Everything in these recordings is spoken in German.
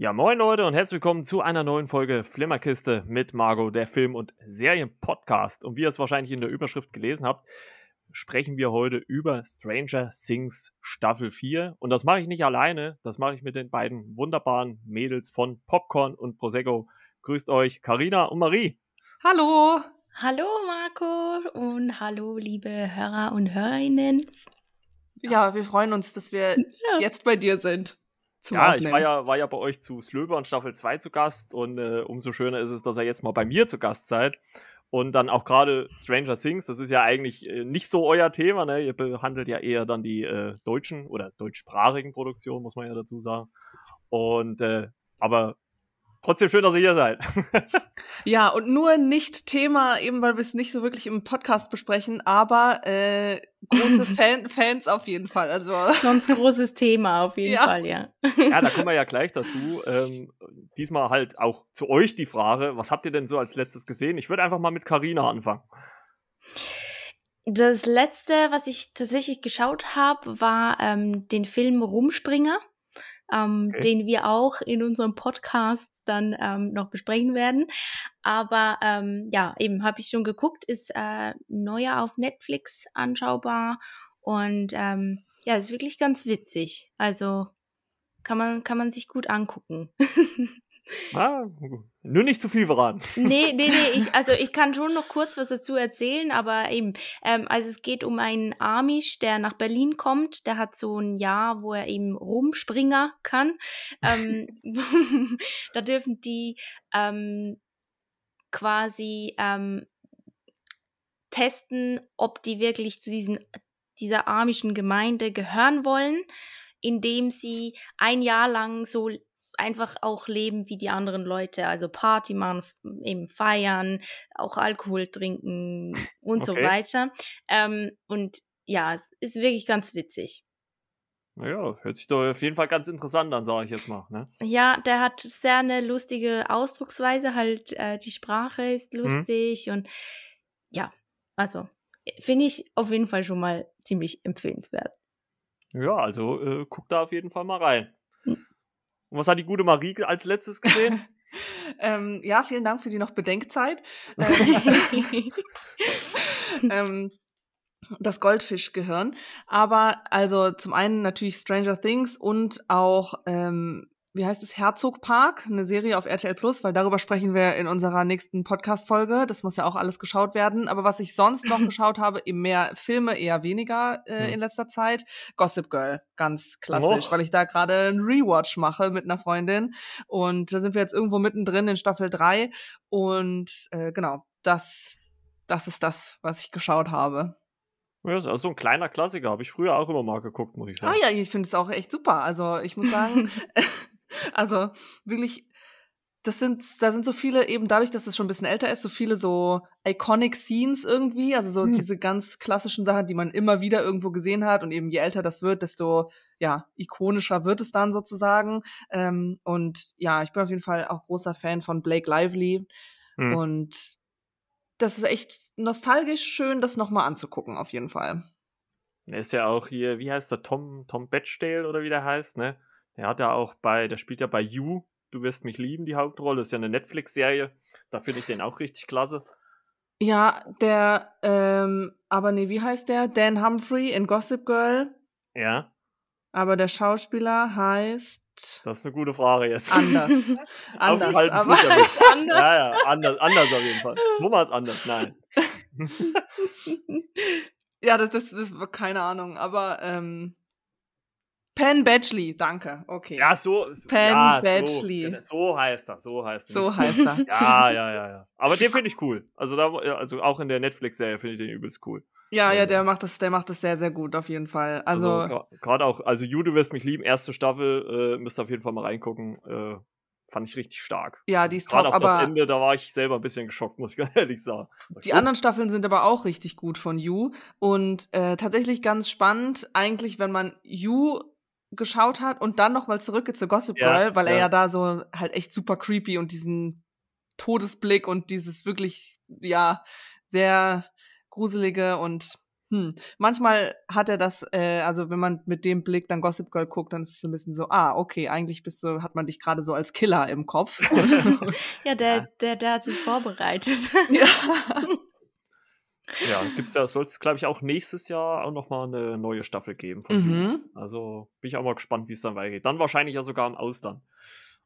Ja, moin Leute und herzlich willkommen zu einer neuen Folge Flimmerkiste mit Margot, der Film- und Serienpodcast. Und wie ihr es wahrscheinlich in der Überschrift gelesen habt, sprechen wir heute über Stranger Things Staffel 4. Und das mache ich nicht alleine, das mache ich mit den beiden wunderbaren Mädels von Popcorn und Prosecco. Grüßt euch Karina und Marie. Hallo. Hallo Marco und hallo liebe Hörer und Hörerinnen. Ja, wir freuen uns, dass wir ja. jetzt bei dir sind ja, Aufnehmen. ich war ja, war ja bei euch zu Slöber und Staffel 2 zu Gast und äh, umso schöner ist es, dass ihr jetzt mal bei mir zu Gast seid. Und dann auch gerade Stranger Things, das ist ja eigentlich äh, nicht so euer Thema, ne? Ihr behandelt ja eher dann die äh, deutschen oder deutschsprachigen Produktionen, muss man ja dazu sagen. Und äh, aber Trotzdem schön, dass ihr hier seid. ja, und nur nicht Thema, eben weil wir es nicht so wirklich im Podcast besprechen, aber äh, große Fan Fans auf jeden Fall. Also Sonst großes Thema auf jeden ja. Fall, ja. Ja, da kommen wir ja gleich dazu. Ähm, diesmal halt auch zu euch die Frage, was habt ihr denn so als letztes gesehen? Ich würde einfach mal mit Carina anfangen. Das letzte, was ich tatsächlich geschaut habe, war ähm, den Film Rumspringer, ähm, okay. den wir auch in unserem Podcast dann ähm, noch besprechen werden. Aber ähm, ja, eben habe ich schon geguckt, ist äh, neuer auf Netflix anschaubar und ähm, ja, ist wirklich ganz witzig. Also kann man, kann man sich gut angucken. Ah, nur nicht zu viel verraten. Nee, nee, nee. Ich, also ich kann schon noch kurz was dazu erzählen, aber eben, ähm, also es geht um einen Amish, der nach Berlin kommt. Der hat so ein Jahr, wo er eben Rumspringer kann. Ähm, da dürfen die ähm, quasi ähm, testen, ob die wirklich zu diesen, dieser amischen Gemeinde gehören wollen, indem sie ein Jahr lang so einfach auch leben wie die anderen Leute, also Party machen, eben feiern, auch Alkohol trinken und okay. so weiter. Ähm, und ja, es ist wirklich ganz witzig. Naja, hört sich doch auf jeden Fall ganz interessant an, sage ich jetzt mal. Ne? Ja, der hat sehr eine lustige Ausdrucksweise, halt äh, die Sprache ist mhm. lustig mhm. und ja, also finde ich auf jeden Fall schon mal ziemlich empfehlenswert. Ja, also äh, guck da auf jeden Fall mal rein. Und was hat die gute Marie als letztes gesehen? ähm, ja, vielen Dank für die noch Bedenkzeit. ähm, das Goldfischgehirn. Aber also zum einen natürlich Stranger Things und auch ähm, wie heißt es, Herzog Park, eine Serie auf RTL Plus, weil darüber sprechen wir in unserer nächsten Podcast-Folge. Das muss ja auch alles geschaut werden. Aber was ich sonst noch geschaut habe, eben mehr Filme, eher weniger äh, hm. in letzter Zeit. Gossip Girl, ganz klassisch, Och. weil ich da gerade einen Rewatch mache mit einer Freundin. Und da sind wir jetzt irgendwo mittendrin in Staffel 3. Und äh, genau, das, das ist das, was ich geschaut habe. Ja, ist auch so ein kleiner Klassiker, habe ich früher auch immer mal geguckt, muss ich sagen. Ah ja, ich finde es auch echt super. Also ich muss sagen, Also wirklich, das sind, da sind so viele, eben dadurch, dass es schon ein bisschen älter ist, so viele so iconic Scenes irgendwie, also so hm. diese ganz klassischen Sachen, die man immer wieder irgendwo gesehen hat und eben je älter das wird, desto ja, ikonischer wird es dann sozusagen. Ähm, und ja, ich bin auf jeden Fall auch großer Fan von Blake Lively hm. und das ist echt nostalgisch schön, das nochmal anzugucken, auf jeden Fall. Er ist ja auch hier, wie heißt der, Tom, Tom Batchdale oder wie der heißt, ne? Er hat ja auch bei, der spielt ja bei You, Du wirst mich lieben, die Hauptrolle. Das ist ja eine Netflix-Serie. Da finde ich den auch richtig klasse. Ja, der, ähm, aber nee, wie heißt der? Dan Humphrey in Gossip Girl. Ja. Aber der Schauspieler heißt. Das ist eine gute Frage jetzt. Anders. anders. aber anders. Ja, ja, anders, anders auf jeden Fall. Nummer ist anders, nein. ja, das, das, das, keine Ahnung, aber ähm, Penn Badgley, danke. Okay. Ja, so. Penn ja, Badgley. So, so, heißt er, so heißt er. So heißt er. ja, ja, ja, ja. Aber den finde ich cool. Also, da, also auch in der Netflix-Serie finde ich den übelst cool. Ja, ja, der macht das, der macht das sehr, sehr gut, auf jeden Fall. Also, also gerade auch, also You, du wirst mich lieben, erste Staffel, äh, müsst ihr auf jeden Fall mal reingucken. Äh, fand ich richtig stark. Ja, die ist top, Gerade aber das Ende, da war ich selber ein bisschen geschockt, muss ich ganz ehrlich sagen. Die anderen Staffeln sind aber auch richtig gut von You und äh, tatsächlich ganz spannend, eigentlich, wenn man You geschaut hat und dann nochmal zurück zu Gossip Girl, ja, weil ja. er ja da so halt echt super creepy und diesen Todesblick und dieses wirklich, ja, sehr gruselige und hm, manchmal hat er das, äh, also wenn man mit dem Blick dann Gossip Girl guckt, dann ist es so ein bisschen so, ah, okay, eigentlich bist du, hat man dich gerade so als Killer im Kopf. ja, der, der, der hat sich vorbereitet. ja. Ja, gibt's ja, soll es, glaube ich, auch nächstes Jahr auch nochmal eine neue Staffel geben. Mhm. Also bin ich auch mal gespannt, wie es dann weitergeht. Dann wahrscheinlich ja sogar im Ausland.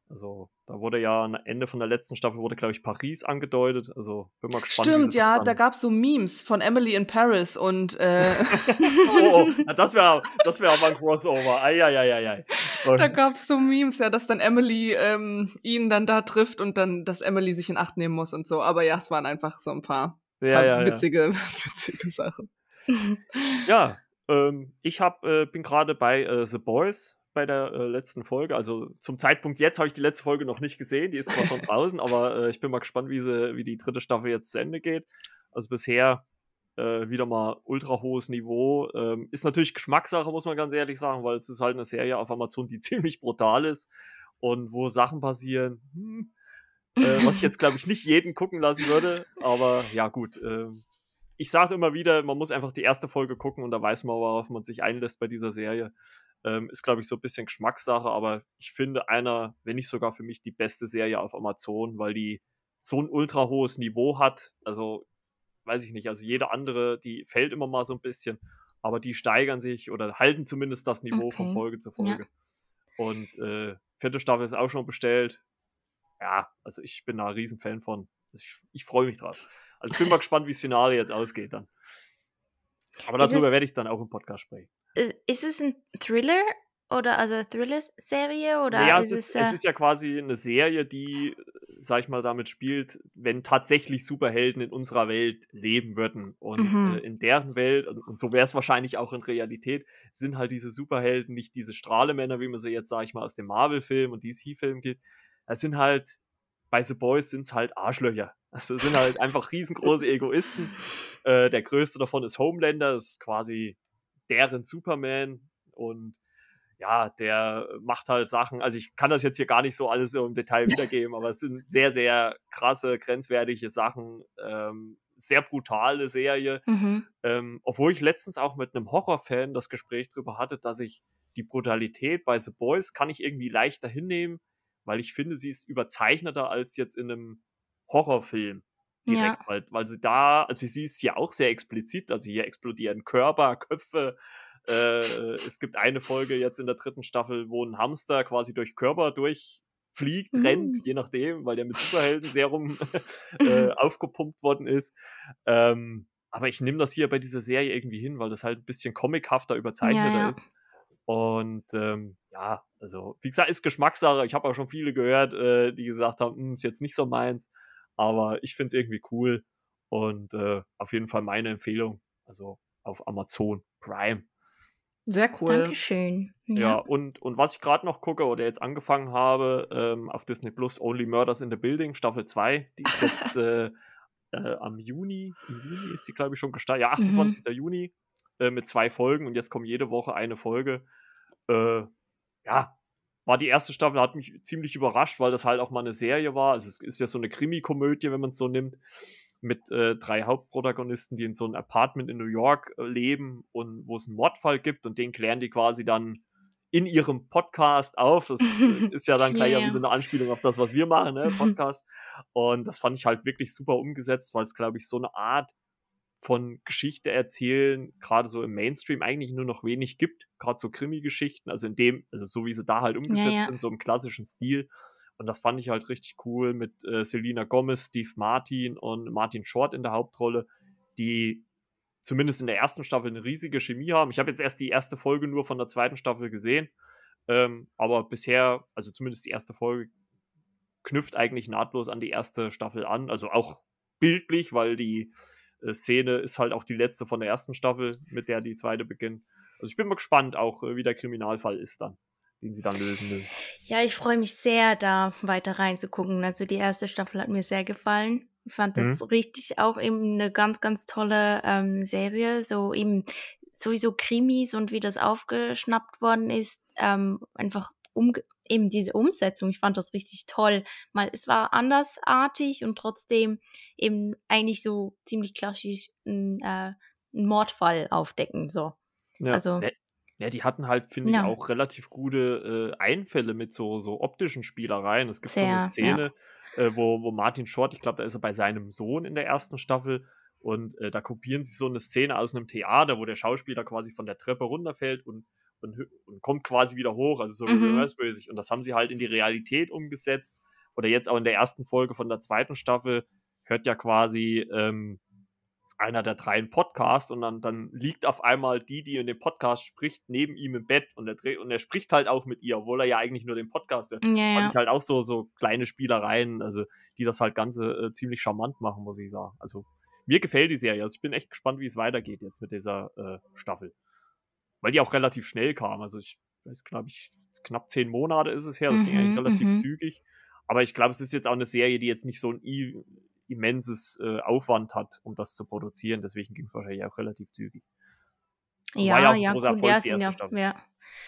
Also, da wurde ja am Ende von der letzten Staffel wurde, glaube ich, Paris angedeutet. Also, bin mal gespannt. Stimmt, ja, da gab es so Memes von Emily in Paris und. Äh oh, oh, das wäre das wär aber ein Crossover. Eieieiei. Da gab es so Memes, ja, dass dann Emily ähm, ihn dann da trifft und dann, dass Emily sich in Acht nehmen muss und so. Aber ja, es waren einfach so ein paar, ja, paar ja, witzige, ja. witzige Sachen. Ja, ähm, ich hab, äh, bin gerade bei äh, The Boys bei der äh, letzten Folge. Also zum Zeitpunkt jetzt habe ich die letzte Folge noch nicht gesehen. Die ist zwar schon draußen, aber äh, ich bin mal gespannt, wie, sie, wie die dritte Staffel jetzt zu Ende geht. Also bisher äh, wieder mal ultra hohes Niveau. Ähm, ist natürlich Geschmackssache, muss man ganz ehrlich sagen, weil es ist halt eine Serie auf Amazon, die ziemlich brutal ist und wo Sachen passieren, hm, äh, was ich jetzt glaube ich nicht jeden gucken lassen würde. Aber ja gut. Ähm, ich sage immer wieder, man muss einfach die erste Folge gucken und da weiß man, worauf man sich einlässt bei dieser Serie. Ähm, ist, glaube ich, so ein bisschen Geschmackssache, aber ich finde einer, wenn nicht sogar für mich, die beste Serie auf Amazon, weil die so ein ultra hohes Niveau hat. Also, weiß ich nicht, also jede andere, die fällt immer mal so ein bisschen, aber die steigern sich oder halten zumindest das Niveau okay. von Folge zu Folge. Ja. Und äh, vierte Staffel ist auch schon bestellt. Ja, also ich bin da ein Riesenfan von. Ich, ich freue mich drauf. Also ich bin mal gespannt, wie das Finale jetzt ausgeht dann. Aber darüber werde ich dann auch im Podcast sprechen. Äh, ist es ein Thriller oder also eine Thriller-Serie oder? Ja, es ist, es, äh... ist ja quasi eine Serie, die, sag ich mal, damit spielt, wenn tatsächlich Superhelden in unserer Welt leben würden und mhm. äh, in deren Welt und, und so wäre es wahrscheinlich auch in Realität sind halt diese Superhelden nicht diese Strahlemänner, wie man sie jetzt, sag ich mal, aus dem Marvel-Film und DC-Film gibt. Es sind halt bei The Boys sind es halt Arschlöcher. Also sind halt einfach riesengroße Egoisten. Äh, der größte davon ist Homelander, das ist quasi deren Superman und ja, der macht halt Sachen, also ich kann das jetzt hier gar nicht so alles im Detail wiedergeben, aber es sind sehr, sehr krasse, grenzwertige Sachen, ähm, sehr brutale Serie, mhm. ähm, obwohl ich letztens auch mit einem Horrorfan das Gespräch darüber hatte, dass ich die Brutalität bei The Boys kann ich irgendwie leichter hinnehmen, weil ich finde, sie ist überzeichneter als jetzt in einem Horrorfilm direkt, ja. weil, weil sie da, also sie ist ja auch sehr explizit, also hier explodieren Körper, Köpfe. Äh, es gibt eine Folge jetzt in der dritten Staffel, wo ein Hamster quasi durch Körper durchfliegt, mhm. rennt, je nachdem, weil der mit Superhelden-Serum äh, aufgepumpt worden ist. Ähm, aber ich nehme das hier bei dieser Serie irgendwie hin, weil das halt ein bisschen comichafter, überzeichneter ja, ja. ist. Und ähm, ja, also wie gesagt, ist Geschmackssache. Ich habe auch schon viele gehört, äh, die gesagt haben, hm, ist jetzt nicht so meins. Aber ich finde es irgendwie cool und äh, auf jeden Fall meine Empfehlung. Also auf Amazon Prime. Sehr cool. Dankeschön. Ja, ja und, und was ich gerade noch gucke oder jetzt angefangen habe, ähm, auf Disney Plus Only Murders in the Building, Staffel 2, die ist jetzt äh, äh, am Juni, im Juni ist die, glaube ich, schon gestartet, ja, 28. Mhm. Juni äh, mit zwei Folgen und jetzt kommt jede Woche eine Folge. Ja, war die erste Staffel, hat mich ziemlich überrascht, weil das halt auch mal eine Serie war. Also es ist ja so eine Krimi-Komödie, wenn man es so nimmt, mit äh, drei Hauptprotagonisten, die in so einem Apartment in New York äh, leben und wo es einen Mordfall gibt und den klären die quasi dann in ihrem Podcast auf. Das äh, ist ja dann gleich yeah. wieder eine Anspielung auf das, was wir machen, ne? Podcast. Und das fand ich halt wirklich super umgesetzt, weil es, glaube ich, so eine Art von Geschichte erzählen, gerade so im Mainstream eigentlich nur noch wenig gibt, gerade so Krimi-Geschichten, also in dem, also so wie sie da halt umgesetzt ja, ja. sind, so im klassischen Stil. Und das fand ich halt richtig cool mit äh, Selina Gomez, Steve Martin und Martin Short in der Hauptrolle, die zumindest in der ersten Staffel eine riesige Chemie haben. Ich habe jetzt erst die erste Folge nur von der zweiten Staffel gesehen, ähm, aber bisher, also zumindest die erste Folge, knüpft eigentlich nahtlos an die erste Staffel an. Also auch bildlich, weil die Szene ist halt auch die letzte von der ersten Staffel, mit der die zweite beginnt. Also ich bin mal gespannt, auch äh, wie der Kriminalfall ist dann, den sie dann lösen will. Ja, ich freue mich sehr, da weiter reinzugucken. Also die erste Staffel hat mir sehr gefallen. Ich fand das mhm. richtig auch eben eine ganz, ganz tolle ähm, Serie. So eben sowieso Krimis und wie das aufgeschnappt worden ist. Ähm, einfach um, eben diese Umsetzung, ich fand das richtig toll. Mal, es war andersartig und trotzdem eben eigentlich so ziemlich klassisch ein äh, einen Mordfall aufdecken. So. Ja. Also, Ja, die hatten halt, finde ich, Ja. auch relativ gute äh, Einfälle mit so, so optischen Spielereien. Es gibt so eine Sehr, ja. Szene, äh, wo, wo Martin Short, ich glaube, da ist er bei seinem Sohn in der ersten Staffel und äh, da kopieren sie so eine Szene aus einem Theater, wo der Schauspieler quasi von der Treppe runterfällt und, und, und kommt quasi wieder hoch, also so Mhm. reverse-mäßig. Und das haben sie halt in die Realität umgesetzt. Oder jetzt auch in der ersten Folge von der zweiten Staffel hört ja quasi ähm, einer der drei einen Podcast und dann, dann liegt auf einmal die, die in dem Podcast spricht, neben ihm im Bett und er, und er spricht halt auch mit ihr, obwohl er ja eigentlich nur den Podcast hört. ja, Fand ja. ich halt auch so, so kleine Spielereien, also die das halt Ganze äh, ziemlich charmant machen, muss ich sagen. Also mir gefällt die Serie. Also ich bin echt gespannt, wie es weitergeht jetzt mit dieser äh, Staffel. Weil die auch relativ schnell kam. Also ich weiß, glaube ich, knapp zehn Monate ist es her. Das ging Mhm, eigentlich relativ mhm. zügig. Aber ich glaube, es ist jetzt auch eine Serie, die jetzt nicht so ein immenses äh, Aufwand hat, um das zu produzieren. Deswegen ging es wahrscheinlich auch relativ zügig. ja Ja, ja, gut, Erfolg, ja, sind ja, ja.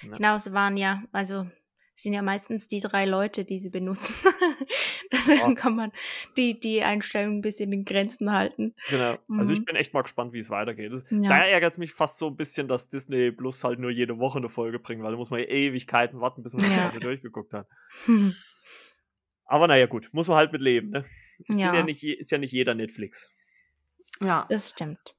Genau, es waren ja, also sind ja meistens die drei Leute, die sie benutzen. Ja. Dann kann man die, die Einstellung ein bisschen in Grenzen halten. Genau. Also ich Mhm. bin echt mal gespannt, wie es weitergeht. Das, Ja. Da ärgert es mich fast so ein bisschen, dass Disney Plus halt nur jede Woche eine Folge bringt, weil da muss man ja Ewigkeiten warten, bis man die Ja. Staffel durchgeguckt hat. Aber naja, gut, muss man halt mit leben, ne? Ist ja, Ja. nicht, ist ja nicht jeder Netflix. Ja. Das stimmt.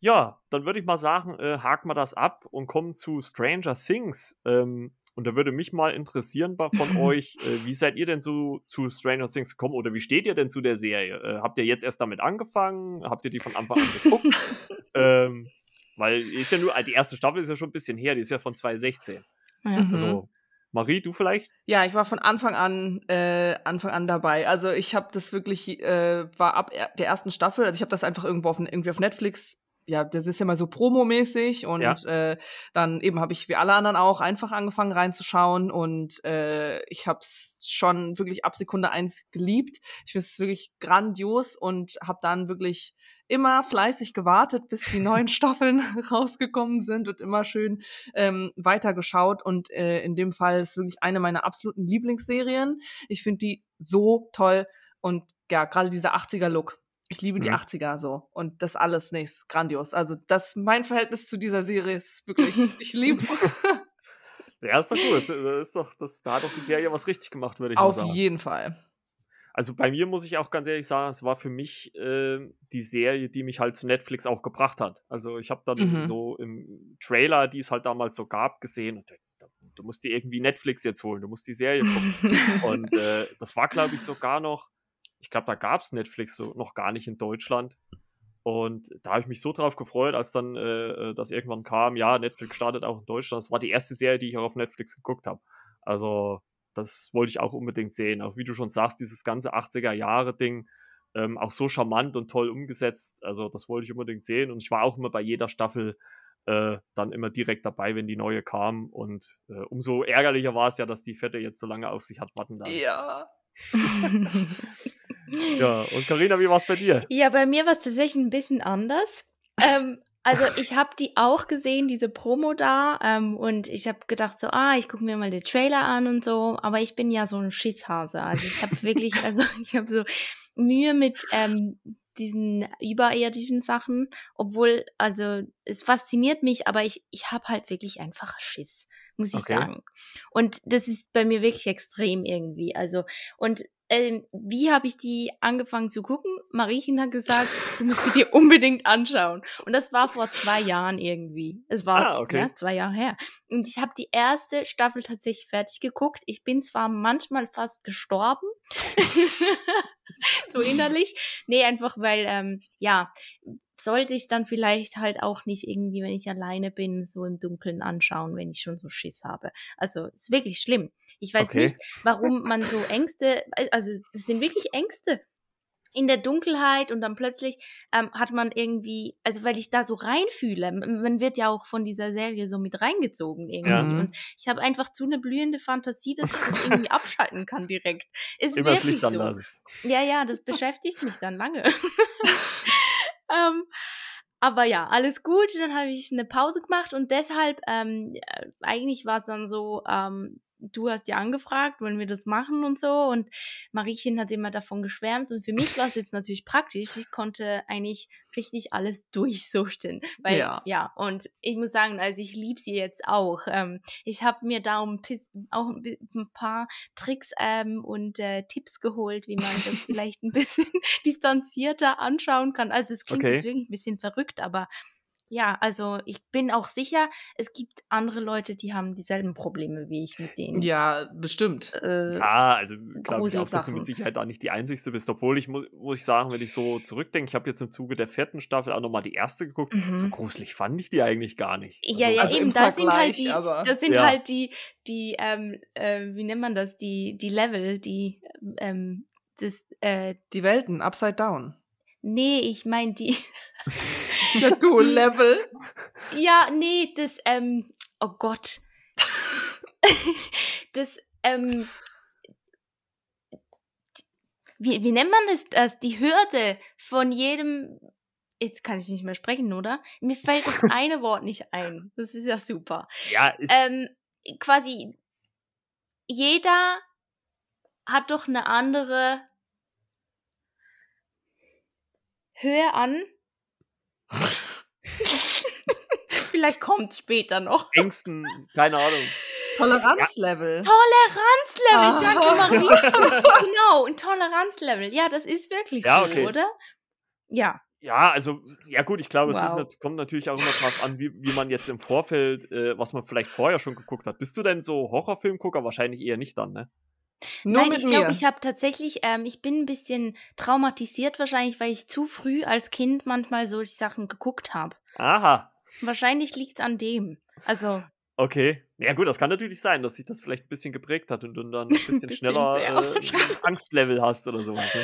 Ja, dann würde ich mal sagen, äh, haken wir das ab und kommen zu Stranger Things. Ähm, und da würde mich mal interessieren von euch, äh, wie seid ihr denn so zu Stranger Things gekommen oder wie steht ihr denn zu der Serie? Äh, habt ihr jetzt erst damit angefangen? Habt ihr die von Anfang an geguckt? ähm, weil ist ja nur, die erste Staffel ist ja schon ein bisschen her, die ist ja von 2016. Ja. Mhm. Also, Marie, du vielleicht? Ja, ich war von Anfang an äh, Anfang an dabei. Also ich habe das wirklich äh, war ab er der ersten Staffel. Also ich habe das einfach irgendwo auf irgendwie auf Netflix. Ja, das ist ja mal so Promo-mäßig und Ja. äh, dann eben habe ich wie alle anderen auch einfach angefangen reinzuschauen und äh, ich habe es schon wirklich ab Sekunde eins geliebt. Ich finde es wirklich grandios und habe dann wirklich immer fleißig gewartet, bis die neuen Staffeln rausgekommen sind und immer schön ähm, weitergeschaut. Und äh, in dem Fall ist wirklich eine meiner absoluten Lieblingsserien. Ich finde die so toll und ja, gerade dieser 80er-Look. Ich liebe die Mhm. 80er so. Und das alles, nee, ist grandios. Also, das, mein Verhältnis zu dieser Serie ist wirklich, ich lieb's. Ja, ist doch gut. Das ist doch, das, da hat doch die Serie was richtig gemacht, würde ich mal Auf sagen. jeden Fall. Also bei mir muss ich auch ganz ehrlich sagen, es war für mich äh, die Serie, die mich halt zu Netflix auch gebracht hat. Also ich habe dann Mhm. so im Trailer, die es halt damals so gab, gesehen, und, du musst dir irgendwie Netflix jetzt holen, du musst die Serie gucken. und äh, das war, glaube ich, sogar noch, ich glaube, da gab es Netflix so noch gar nicht in Deutschland. Und da habe ich mich so drauf gefreut, als dann äh, das irgendwann kam, ja, Netflix startet auch in Deutschland. Das war die erste Serie, die ich auch auf Netflix geguckt habe. Also das wollte ich auch unbedingt sehen. Auch wie du schon sagst, dieses ganze 80er-Jahre-Ding, ähm, auch so charmant und toll umgesetzt. Also das wollte ich unbedingt sehen. Und ich war auch immer bei jeder Staffel äh, dann immer direkt dabei, wenn die neue kam. Und äh, umso ärgerlicher war es ja, dass die Fette jetzt so lange auf sich hat warten lassen. ja. Ja, und Karina, wie war es bei dir? Ja, bei mir war es tatsächlich ein bisschen anders. ähm, also ich habe die auch gesehen, diese Promo da, ähm, und ich habe gedacht so, ah, ich gucke mir mal den Trailer an und so, aber ich bin ja so ein Schisshase. Also ich habe wirklich, also ich habe so Mühe mit ähm, diesen überirdischen Sachen, obwohl, also es fasziniert mich, aber ich, ich habe halt wirklich einfach Schiss, muss ich Okay. sagen. Und das ist bei mir wirklich extrem irgendwie. Also, und ähm, wie habe ich die angefangen zu gucken? Mariechen hat gesagt, du musst sie dir unbedingt anschauen. Und das war vor zwei Jahren irgendwie. Es war Ah, okay. ja, zwei Jahre her. Und ich habe die erste Staffel tatsächlich fertig geguckt. Ich bin zwar manchmal fast gestorben, so innerlich. Nee, einfach weil, ähm, ja, sollte ich dann vielleicht halt auch nicht irgendwie, wenn ich alleine bin, so im Dunkeln anschauen, wenn ich schon so Schiss habe. Also, ist wirklich schlimm. Ich weiß Okay. nicht, warum man so Ängste, also es sind wirklich Ängste in der Dunkelheit und dann plötzlich ähm, hat man irgendwie, also weil ich da so reinfühle, man wird ja auch von dieser Serie so mit reingezogen irgendwie Ja. Mhm. und ich habe einfach zu eine blühende Fantasie, dass ich das irgendwie abschalten kann direkt. Ist Immer das wirklich Licht so. anlassen. Ja, ja, das beschäftigt mich dann lange. ähm, aber ja, alles gut. Dann habe ich eine Pause gemacht und deshalb, ähm, äh, eigentlich war es dann so, ähm, du hast ja angefragt, wollen wir das machen und so. Und Mariechen hat immer davon geschwärmt. Und für mich war es jetzt natürlich praktisch. Ich konnte eigentlich richtig alles durchsuchten. Weil, ja, ja und ich muss sagen, also ich liebe sie jetzt auch. Ähm, ich habe mir da auch ein paar Tricks ähm, und äh, Tipps geholt, wie man das vielleicht ein bisschen distanzierter anschauen kann. Also es klingt okay. jetzt wirklich ein bisschen verrückt, aber ja, also ich bin auch sicher, es gibt andere Leute, die haben dieselben Probleme wie ich mit denen. Ja, bestimmt. Äh, ja, also glaube ich auch, dass du mit Sicherheit da nicht die Einzigste bist. Obwohl ich, muss, muss ich sagen, wenn ich so zurückdenke, ich habe jetzt im Zuge der vierten Staffel auch nochmal die erste geguckt. Mhm. So gruselig fand ich die eigentlich gar nicht. Ja, also, ja, also eben, da sind halt die, aber, das sind ja. halt die, die, ähm, äh, wie nennt man das, die, die Level, die, ähm, das, äh, die Welten, upside down. Nee, ich meine die. Der Dual-Level. Ja, nee, das, ähm, oh Gott. das, ähm, wie, wie nennt man das, das? Die Hürde von jedem. Jetzt kann ich nicht mehr sprechen, oder? Mir fällt das eine Wort nicht ein. Das ist ja super. Ja, ist ähm, quasi jeder hat doch eine andere Höhe an. Vielleicht kommt es später noch. Ängsten, keine Ahnung. Toleranzlevel. Ja. Toleranzlevel, danke Marie. genau, ein Toleranzlevel. Ja, das ist wirklich ja, so, okay. oder? Ja. Ja, also, ja gut, ich glaube, wow. es ist, kommt natürlich auch immer drauf an, wie, wie man jetzt im Vorfeld, äh, was man vielleicht vorher schon geguckt hat. Bist du denn so Horrorfilmgucker? Wahrscheinlich eher nicht dann, ne? Nur Nein, ich glaube, ich habe tatsächlich, ähm, ich bin ein bisschen traumatisiert wahrscheinlich, weil ich zu früh als Kind manchmal solche Sachen geguckt habe. Aha. Wahrscheinlich liegt es an dem. Also. Okay. Ja gut, das kann natürlich sein, dass sich das vielleicht ein bisschen geprägt hat und du dann ein bisschen schneller äh, Angstlevel hast oder sowas. Ne?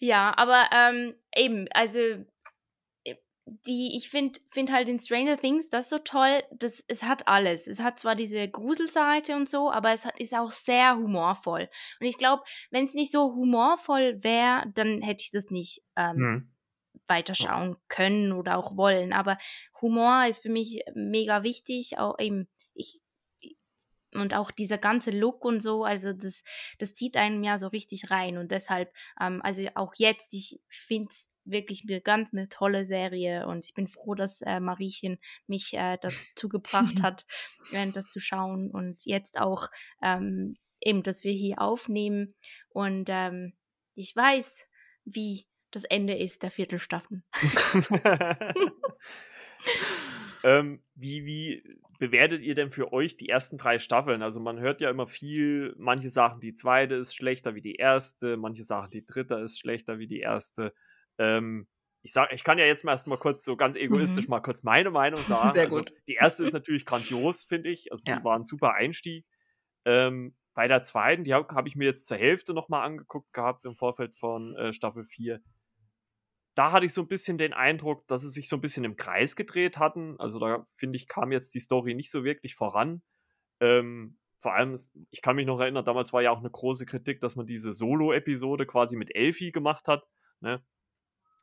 Ja, aber ähm, eben, also die, ich finde find halt in Stranger Things das so toll, das, es hat alles. Es hat zwar diese Gruselseite und so, aber es hat, ist auch sehr humorvoll. Und ich glaube, wenn es nicht so humorvoll wäre, dann hätte ich das nicht ähm, hm. weiterschauen können oder auch wollen. Aber Humor ist für mich mega wichtig, auch eben, ich, und auch dieser ganze Look und so, also das, das zieht einem ja so richtig rein und deshalb, ähm, also auch jetzt, ich finde es wirklich eine ganz eine tolle Serie und ich bin froh, dass äh, Mariechen mich äh, dazu gebracht hat, äh, das zu schauen und jetzt auch ähm, eben, dass wir hier aufnehmen und ähm, ich weiß, wie das Ende ist der Viertelstaffel. ähm, wie, wie bewertet ihr denn für euch die ersten drei Staffeln? Also man hört ja immer viel, manche sagen, die zweite ist schlechter wie die erste, manche sagen, die dritte ist schlechter wie die erste. Ähm, ich sag, ich kann ja jetzt mal erstmal kurz so ganz egoistisch mhm. mal kurz meine Meinung sagen. Sehr also, gut. Also, die erste ist natürlich grandios, finde ich. Also ja. die war ein super Einstieg. Ähm, bei der zweiten, die habe hab ich mir jetzt zur Hälfte nochmal angeguckt gehabt im Vorfeld von äh, Staffel 4. Da hatte ich so ein bisschen den Eindruck, dass sie sich so ein bisschen im Kreis gedreht hatten. Also da finde ich, kam jetzt die Story nicht so wirklich voran. Ähm, vor allem, ich kann mich noch erinnern, damals war ja auch eine große Kritik, dass man diese Solo-Episode quasi mit Elfie gemacht hat. Ne?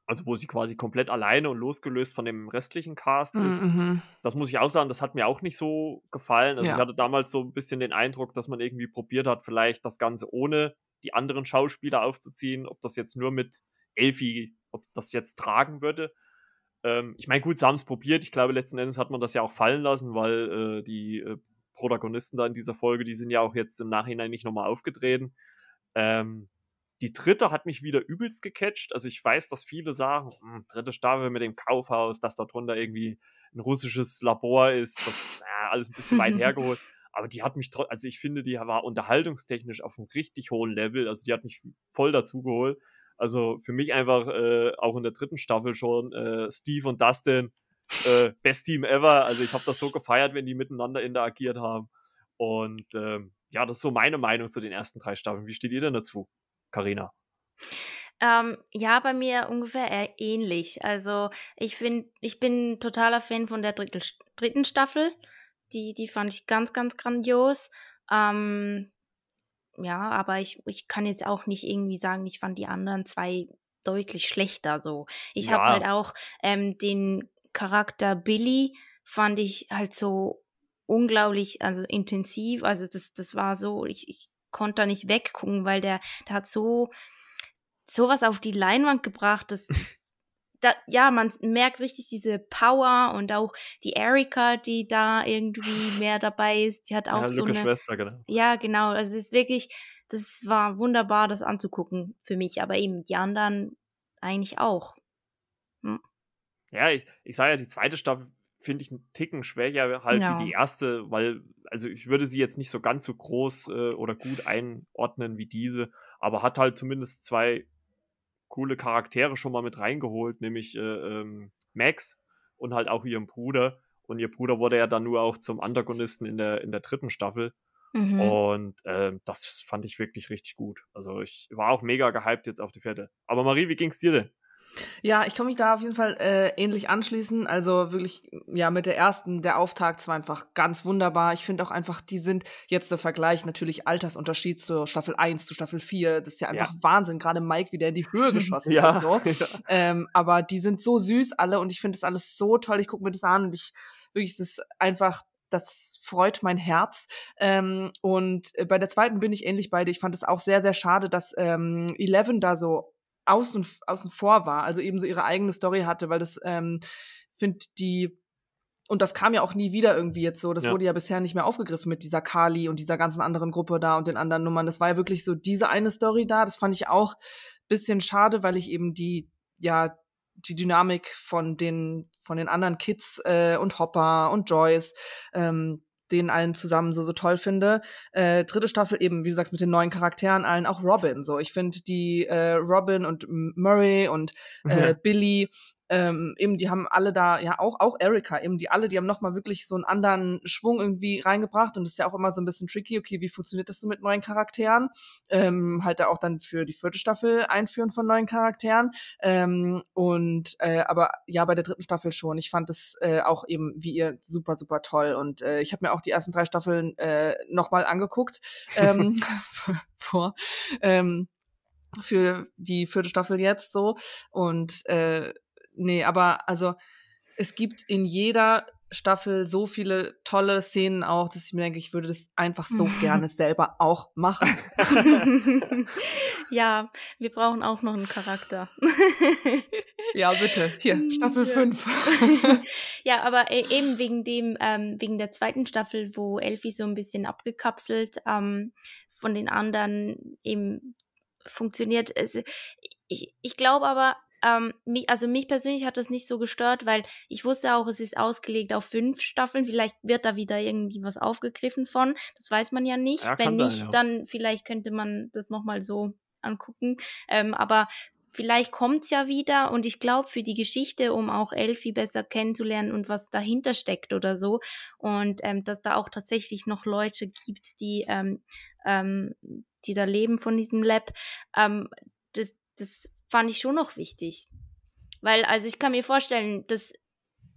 Also wo sie quasi komplett alleine und losgelöst von dem restlichen Cast mhm, ist. Mhm. Das muss ich auch sagen, das hat mir auch nicht so gefallen. Also ja. ich hatte damals so ein bisschen den Eindruck, dass man irgendwie probiert hat, vielleicht das Ganze ohne die anderen Schauspieler aufzuziehen, ob das jetzt nur mit Elfie, ob das jetzt tragen würde. Ähm, ich meine, gut, sie haben es probiert. Ich glaube, letzten Endes hat man das ja auch fallen lassen, weil äh, die äh, Protagonisten da in dieser Folge, die sind ja auch jetzt im Nachhinein nicht nochmal aufgetreten. Ähm, die dritte hat mich wieder übelst gecatcht. Also ich weiß, dass viele sagen, hm, dritte Staffel mit dem Kaufhaus, dass da drunter irgendwie ein russisches Labor ist, das äh, alles ein bisschen weit hergeholt. Aber die hat mich, also ich finde, die war unterhaltungstechnisch auf einem richtig hohen Level. Also die hat mich voll dazugeholt. Also für mich einfach äh, auch in der dritten Staffel schon äh, Steve und Dustin, äh, Best Team ever. Also ich habe das so gefeiert, wenn die miteinander interagiert haben. Und ähm, ja, das ist so meine Meinung zu den ersten drei Staffeln. Wie steht ihr denn dazu? Karina? Ähm, ja, bei mir ungefähr ähnlich. Also ich finde, ich bin totaler Fan von der dritten, dritten Staffel. Die, die fand ich ganz, ganz grandios. Ähm, ja, aber ich, ich kann jetzt auch nicht irgendwie sagen, ich fand die anderen zwei deutlich schlechter so. Ich ja. habe halt auch ähm, den Charakter Billy fand ich halt so unglaublich, also intensiv. Also das, das war so, ich, ich konnte da nicht weggucken, weil der, der hat so sowas auf die Leinwand gebracht, dass da, ja, man merkt richtig diese Power und auch die Erika, die da irgendwie mehr dabei ist, die hat auch ja, so eine Schwester, genau. Ja, genau, also es ist wirklich das war wunderbar das anzugucken für mich, aber eben die anderen eigentlich auch. Hm. Ja, ich, ich sage ja, die zweite Staffel finde ich einen Ticken schwächer halt ja. wie die erste, weil, also ich würde sie jetzt nicht so ganz so groß äh, oder gut einordnen wie diese, aber hat halt zumindest zwei coole Charaktere schon mal mit reingeholt, nämlich äh, ähm, Max und halt auch ihren Bruder. Und ihr Bruder wurde ja dann nur auch zum Antagonisten in der, in der dritten Staffel. Mhm. Und äh, das fand ich wirklich richtig gut. Also ich war auch mega gehypt jetzt auf die vierte. Aber Marie, wie ging's dir denn? Ja, ich kann mich da auf jeden Fall äh, ähnlich anschließen. Also wirklich, ja, mit der ersten, der Auftakt war einfach ganz wunderbar. Ich finde auch einfach, die sind jetzt der Vergleich, natürlich Altersunterschied zur Staffel 1 zu Staffel 4. Das ist ja einfach ja. Wahnsinn. Gerade Mike, wie der in die Höhe geschossen ja. ist. So. Ja. Ähm, aber die sind so süß alle und ich finde das alles so toll. Ich gucke mir das an und ich wirklich, es ist einfach das freut mein Herz. Ähm, und äh, bei der zweiten bin ich ähnlich bei dir. Ich fand es auch sehr, sehr schade, dass ähm, Eleven da so außen, außen vor war, also eben so ihre eigene Story hatte, weil das, ähm, finde die, und das kam ja auch nie wieder irgendwie jetzt so, das ja. wurde ja bisher nicht mehr aufgegriffen mit dieser Kali und dieser ganzen anderen Gruppe da und den anderen Nummern. Das war ja wirklich so diese eine Story da, das fand ich auch bisschen schade, weil ich eben die, ja, die Dynamik von den, von den anderen Kids äh, und Hopper und Joyce, ähm, den allen zusammen so so toll finde. Äh, dritte Staffel eben, wie du sagst, mit den neuen Charakteren allen, auch Robin. So, ich finde die äh, Robin und Murray und äh, ja. Billy ähm, eben, die haben alle da, ja auch, auch Erika, eben die alle, die haben nochmal wirklich so einen anderen Schwung irgendwie reingebracht und das ist ja auch immer so ein bisschen tricky, okay, wie funktioniert das so mit neuen Charakteren? Ähm, halt da auch dann für die vierte Staffel einführen von neuen Charakteren. Ähm, und äh, aber ja, bei der dritten Staffel schon. Ich fand das äh, auch eben wie ihr super, super toll. Und äh, ich habe mir auch die ersten drei Staffeln äh, nochmal angeguckt ähm, vor. Ähm, für die vierte Staffel jetzt so. Und äh, nee, aber also es gibt in jeder Staffel so viele tolle Szenen auch, dass ich mir denke, ich würde das einfach so gerne selber auch machen. ja, wir brauchen auch noch einen Charakter. ja, bitte. Hier, Staffel 5. ja, aber e, eben wegen dem, ähm, wegen der zweiten Staffel, wo Elfie so ein bisschen abgekapselt ähm, von den anderen eben funktioniert. Es, ich, ich glaube aber, ähm, mich, also mich persönlich hat das nicht so gestört, weil ich wusste auch, es ist ausgelegt auf fünf Staffeln. Vielleicht wird da wieder irgendwie was aufgegriffen von. Das weiß man ja nicht. Ja, Wenn nicht, ja. dann vielleicht könnte man das nochmal so angucken. Ähm, aber vielleicht kommt's ja wieder und ich glaube für die Geschichte, um auch Elfie besser kennenzulernen und was dahinter steckt oder so und ähm, dass da auch tatsächlich noch Leute gibt, die ähm, ähm, die da leben von diesem Lab, ähm, das, das fand ich schon noch wichtig. Weil, also ich kann mir vorstellen, dass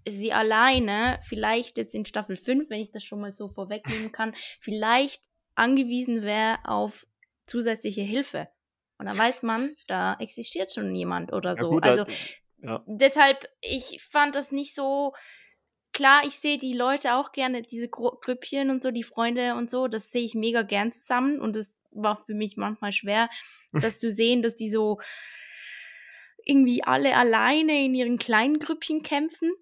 sie alleine, vielleicht jetzt in Staffel 5, wenn ich das schon mal so vorwegnehmen kann, vielleicht angewiesen wäre auf zusätzliche Hilfe. Und dann weiß man, da existiert schon jemand oder so. Ja, gut, also ja. deshalb, ich fand das nicht so klar, ich sehe die Leute auch gerne, diese Grüppchen und so, die Freunde und so, das sehe ich mega gern zusammen und das war für mich manchmal schwer, das zu sehen, dass die so irgendwie alle alleine in ihren kleinen Grüppchen kämpfen.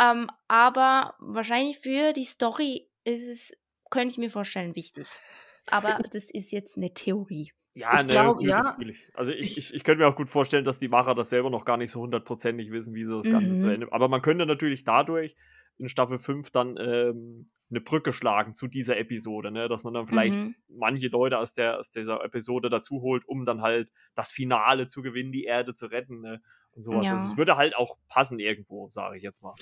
Ähm, aber wahrscheinlich für die Story ist es, könnte ich mir vorstellen, wichtig. Aber das ist jetzt eine Theorie. Ja, ich ne, glaub, ja. Natürlich. Also ich, ich, ich könnte mir auch gut vorstellen, dass die Macher das selber noch gar nicht so hundertprozentig wissen, wie sie das Ganze mhm. zu Ende. Aber man könnte natürlich dadurch in Staffel 5 dann ähm, eine Brücke schlagen zu dieser Episode, ne? dass man dann vielleicht mhm. manche Leute aus, der, aus dieser Episode dazu holt, um dann halt das Finale zu gewinnen, die Erde zu retten ne? und sowas. Ja. Also es würde halt auch passen irgendwo, sage ich jetzt mal.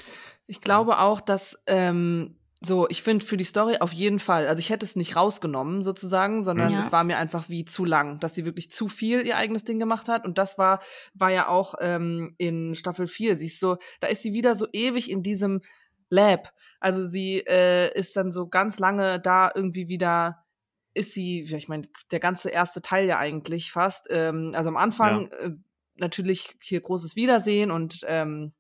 Ich glaube auch, dass ähm, so, ich finde für die Story auf jeden Fall, also ich hätte es nicht rausgenommen sozusagen, sondern ja. es war mir einfach wie zu lang, dass sie wirklich zu viel ihr eigenes Ding gemacht hat und das war, war ja auch ähm, in Staffel 4, sie ist so, da ist sie wieder so ewig in diesem Lab. Also sie äh, ist dann so ganz lange da irgendwie wieder ist sie, ich meine, der ganze erste Teil ja eigentlich fast. Ähm, also am Anfang ja. äh, natürlich hier großes Wiedersehen und ähm,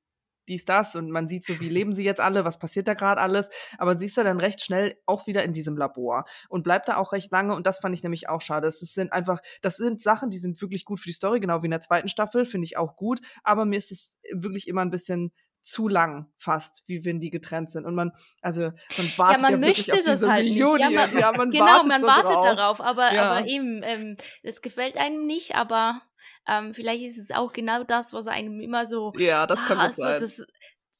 dies, das und man sieht so, wie leben sie jetzt alle, was passiert da gerade alles, aber sie ist ja dann recht schnell auch wieder in diesem Labor und bleibt da auch recht lange und das fand ich nämlich auch schade. Das sind einfach, das sind Sachen, die sind wirklich gut für die Story, genau wie in der zweiten Staffel, finde ich auch gut, aber mir ist es wirklich immer ein bisschen zu lang fast, wie wenn die getrennt sind. Und man, also man wartet ja, man ja wirklich auf diese halt Millionen. Ja, man, ja, man genau, wartet man so wartet drauf. darauf, aber, ja. aber eben, ähm, das gefällt einem nicht, aber ähm, vielleicht ist es auch genau das, was einem immer so. Ja, das kann ah, also, sein. Das,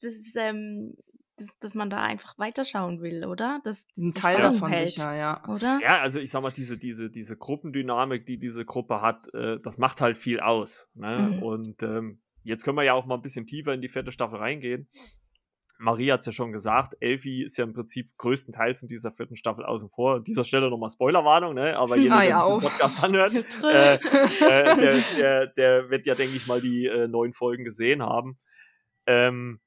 das ist, ähm, dass, dass man da einfach weiterschauen will, oder? Das, ein Teil davon hält, sicher, ja. Oder? Ja, also ich sag mal, diese, diese, diese Gruppendynamik, die diese Gruppe hat, äh, das macht halt viel aus. Ne? Mhm. Und ähm, Jetzt können wir ja auch mal ein bisschen tiefer in die vierte Staffel reingehen. Marie hat es ja schon gesagt, Elfie ist ja im Prinzip größtenteils in dieser vierten Staffel außen vor. An dieser Stelle nochmal Spoilerwarnung, ne? aber jeder, ah, ja, der den Podcast anhört, äh, äh, der, der, der, wird ja, denke ich mal, die äh, neuen Folgen gesehen haben. Ähm,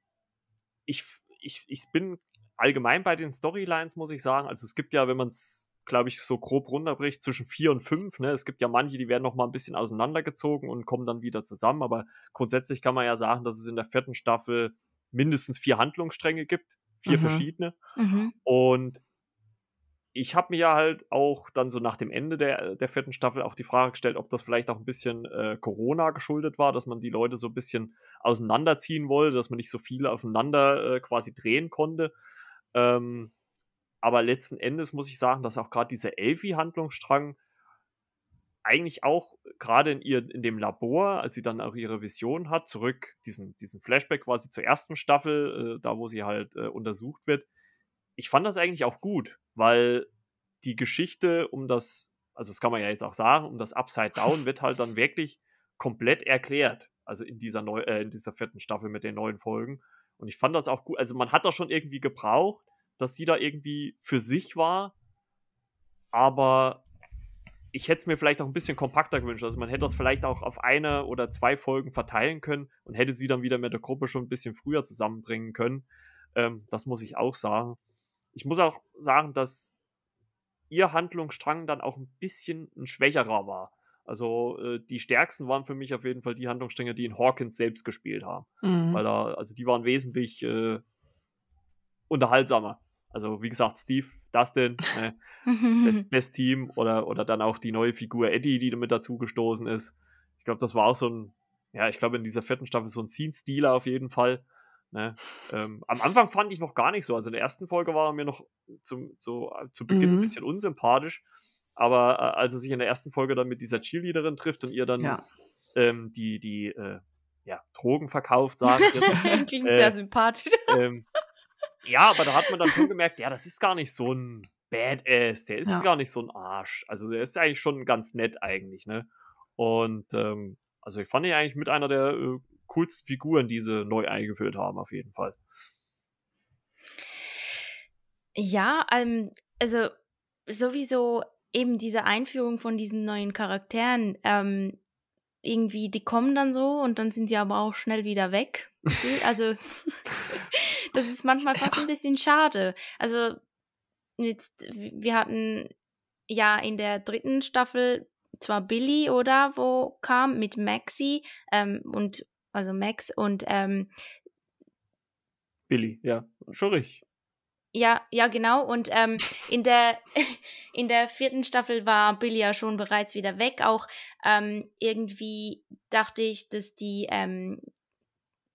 ich, ich, ich bin allgemein bei den Storylines, muss ich sagen. Also es gibt ja, wenn man es glaube ich, so grob runterbricht, zwischen vier und fünf. Ne? Es gibt ja manche, die werden noch mal ein bisschen auseinandergezogen und kommen dann wieder zusammen. Aber grundsätzlich kann man ja sagen, dass es in der vierten Staffel mindestens vier Handlungsstränge gibt, vier mhm. verschiedene. Mhm. Und ich habe mir ja halt auch dann so nach dem Ende der, der vierten Staffel auch die Frage gestellt, ob das vielleicht auch ein bisschen äh, Corona geschuldet war, dass man die Leute so ein bisschen auseinanderziehen wollte, dass man nicht so viele aufeinander äh, quasi drehen konnte. Ähm, aber letzten Endes muss ich sagen, dass auch gerade dieser Elfie-Handlungsstrang eigentlich auch gerade in ihr in dem Labor, als sie dann auch ihre Vision hat, zurück diesen diesen Flashback quasi zur ersten Staffel, äh, da wo sie halt äh, untersucht wird. Ich fand das eigentlich auch gut, weil die Geschichte um das, also das kann man ja jetzt auch sagen, um das Upside Down wird halt dann wirklich komplett erklärt. Also in dieser neu, äh, in dieser vierten Staffel mit den neuen Folgen. Und ich fand das auch gut. Also man hat das schon irgendwie gebraucht, dass sie da irgendwie für sich war. Aber ich hätte es mir vielleicht auch ein bisschen kompakter gewünscht. Also man hätte das vielleicht auch auf eine oder zwei Folgen verteilen können und hätte sie dann wieder mit der Gruppe schon ein bisschen früher zusammenbringen können. Ähm, das muss ich auch sagen. Ich muss auch sagen, dass ihr Handlungsstrang dann auch ein bisschen ein schwächerer war. Also äh, die stärksten waren für mich auf jeden Fall die Handlungsstränge, die in Hawkins selbst gespielt haben. Mhm. Weil da, also die waren wesentlich äh, unterhaltsamer. Also wie gesagt, Steve, Dustin, ne, Best, Best Team oder, oder dann auch die neue Figur Eddie, die damit dazugestoßen ist. Ich glaube, das war auch so ein, ja, ich glaube in dieser vierten Staffel so ein Scene-Stealer auf jeden Fall. Ne? Ähm, am Anfang fand ich noch gar nicht so. Also in der ersten Folge war er mir noch zum, zu, zu Beginn mhm. ein bisschen unsympathisch. Aber äh, als er sich in der ersten Folge dann mit dieser Cheerleaderin trifft und ihr dann ja. ähm, die, die äh, ja, Drogen verkauft, sagt. Klingt äh, sehr sympathisch. Ähm, ja, aber da hat man dann schon gemerkt, ja, das ist gar nicht so ein Badass, der ist ja. gar nicht so ein Arsch. Also der ist eigentlich schon ganz nett eigentlich, ne? Und ähm, also ich fand ihn eigentlich mit einer der äh, coolsten Figuren, die sie neu eingeführt haben, auf jeden Fall. Ja, ähm, also sowieso eben diese Einführung von diesen neuen Charakteren, ähm, irgendwie, die kommen dann so und dann sind sie aber auch schnell wieder weg. Also, das ist manchmal fast ein bisschen schade. Also, jetzt, wir hatten ja in der dritten Staffel zwar Billy, oder, wo kam mit Maxi ähm, und, also Max und ähm, Billy, ja, schon richtig. Ja, ja, genau. Und ähm, in, der, in der vierten Staffel war Billy ja schon bereits wieder weg. Auch ähm, irgendwie dachte ich, dass die ähm,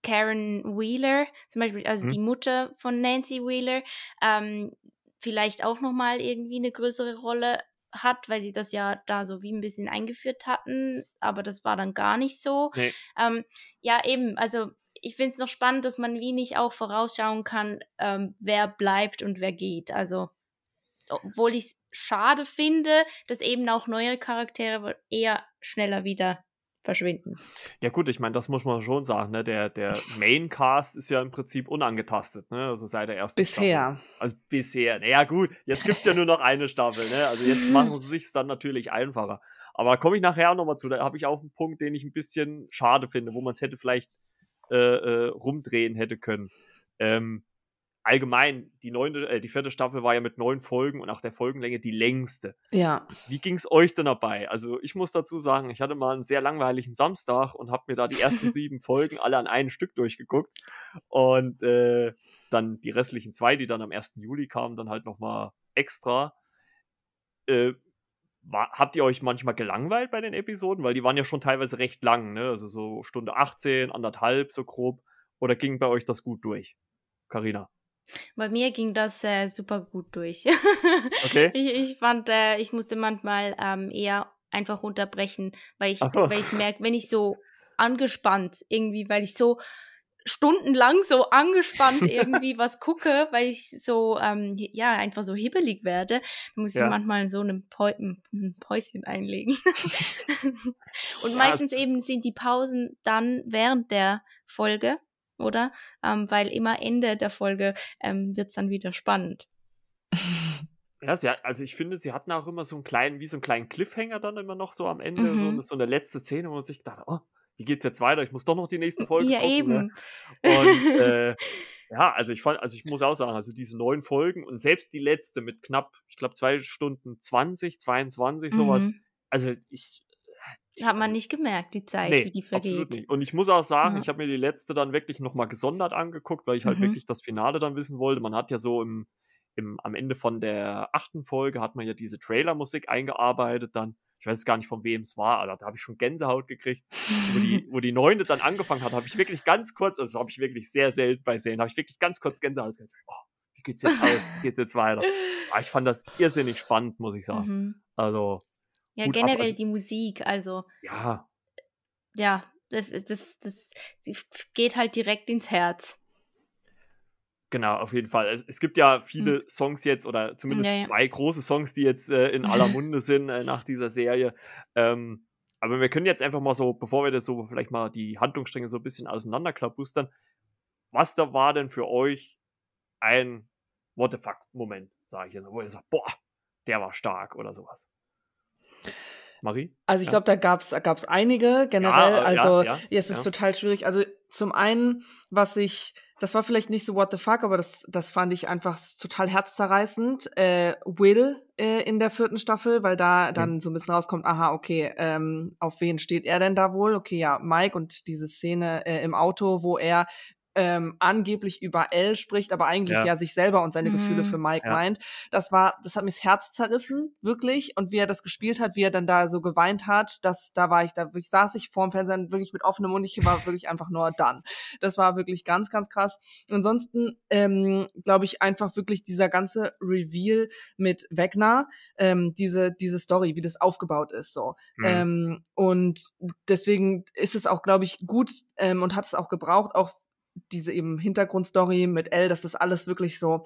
Karen Wheeler, zum Beispiel, also hm. die Mutter von Nancy Wheeler, ähm, vielleicht auch nochmal irgendwie eine größere Rolle hat, weil sie das ja da so wie ein bisschen eingeführt hatten, aber das war dann gar nicht so. Nee. Ähm, ja, eben, also ich finde es noch spannend, dass man wie nicht auch vorausschauen kann, ähm, wer bleibt und wer geht. Also, obwohl ich es schade finde, dass eben auch neue Charaktere eher schneller wieder verschwinden. Ja gut, ich meine, das muss man schon sagen. Ne? Der, der Maincast ist ja im Prinzip unangetastet, ne? also seit der ersten bisher. Staffel. Also bisher. Naja gut, jetzt gibt es ja nur noch eine Staffel. Ne? Also jetzt machen sie sich dann natürlich einfacher. Aber komme ich nachher nochmal zu. Da habe ich auch einen Punkt, den ich ein bisschen schade finde, wo man es hätte vielleicht äh, äh, rumdrehen hätte können. Ähm, allgemein, die neunte, äh, die vierte Staffel war ja mit neun Folgen und auch der Folgenlänge die längste. Ja. Wie ging es euch denn dabei? Also ich muss dazu sagen, ich hatte mal einen sehr langweiligen Samstag und habe mir da die ersten sieben Folgen alle an einem Stück durchgeguckt und äh, dann die restlichen zwei, die dann am 1. Juli kamen, dann halt nochmal extra. Äh, war, habt ihr euch manchmal gelangweilt bei den Episoden? Weil die waren ja schon teilweise recht lang, ne? Also so Stunde 18, anderthalb, so grob. Oder ging bei euch das gut durch? Karina. Bei mir ging das äh, super gut durch. Okay. ich, ich fand, äh, ich musste manchmal ähm, eher einfach unterbrechen, weil ich, so. weil ich merke, wenn ich so angespannt irgendwie, weil ich so stundenlang so angespannt irgendwie was gucke, weil ich so, ähm, ja, einfach so hibbelig werde, dann muss Ja. ich manchmal so ein, Päu ein Päuschen einlegen. Und Ja, meistens eben sind die Pausen dann während der Folge, oder? Ähm, weil immer Ende der Folge ähm, wird es dann wieder spannend. Ja, sie hat, also ich finde, sie hatten auch immer so einen kleinen, wie so einen kleinen Cliffhanger dann immer noch so am Ende, Mhm. so, so eine letzte Szene, wo man sich dachte, oh, wie geht's jetzt weiter? Ich muss doch noch die nächste Folge ja, gucken. Ne? eben. Und äh, ja, also ich fand, also ich muss auch sagen, also diese neun Folgen und selbst die letzte mit knapp, ich glaube, zwei Stunden 20, 22, sowas. Mhm. Also ich. Hat man nicht gemerkt, die Zeit, Nee, wie die absolut vergeht. nicht. Und ich muss auch sagen, Ja. ich habe mir die letzte dann wirklich nochmal gesondert angeguckt, weil ich halt Mhm. wirklich das Finale dann wissen wollte. Man hat ja so im, im, am Ende von der achten Folge hat man ja diese Trailermusik eingearbeitet dann. Ich weiß gar nicht, von wem es war, aber da habe ich schon Gänsehaut gekriegt. Wo die, wo die neunte dann angefangen hat, habe ich wirklich ganz kurz, also das habe ich wirklich sehr selten bei Serien, habe ich wirklich ganz kurz Gänsehaut gekriegt. Oh, wie geht's jetzt aus? Wie geht's jetzt weiter? Aber ich fand das irrsinnig spannend, muss ich sagen. Mhm. Also, Ja, generell also- die Musik, also ja, ja, das, das, das geht halt direkt ins Herz. Genau, auf jeden Fall. Es, es gibt ja viele Songs jetzt oder zumindest Hm. Ja, ja. zwei große Songs, die jetzt äh, in aller Munde sind äh, nach dieser Serie. Ähm, aber wir können jetzt einfach mal so, bevor wir das so vielleicht mal die Handlungsstränge so ein bisschen auseinanderklabustern, was da war denn für euch ein What the fuck Moment, sage ich jetzt, wo ihr sagt, boah, der war stark oder sowas. Marie? Also ich Ja. glaube, da gab's da gab's einige generell. Ja, äh, also ja, ja, es ist total schwierig. Also zum einen, was ich, das war vielleicht nicht so what the fuck, aber das, das fand ich einfach total herzzerreißend. Äh, Will äh, in der vierten Staffel, weil da dann so ein bisschen rauskommt, aha, okay, ähm, auf wen steht er denn da wohl? Okay, ja, Mike und diese Szene äh, im Auto, wo er ähm, angeblich über Elle spricht, aber eigentlich Ja. ja, sich selber und seine Gefühle Mhm. für Mike Ja. meint. Das war, das hat mir das Herz zerrissen, wirklich. Und wie er das gespielt hat, wie er dann da so geweint hat, das, da war ich, da wirklich saß ich vorm Fernseher wirklich mit offenem Mund. Ich war wirklich einfach nur dann. Das war wirklich ganz, ganz krass. Ansonsten ähm, glaube ich einfach wirklich dieser ganze Reveal mit Wegner, ähm, diese diese Story, wie das aufgebaut ist, so. Mhm. Ähm, und deswegen ist es auch, glaube ich, gut ähm, und hat es auch gebraucht, auch diese eben Hintergrundstory mit Elle, dass das alles wirklich so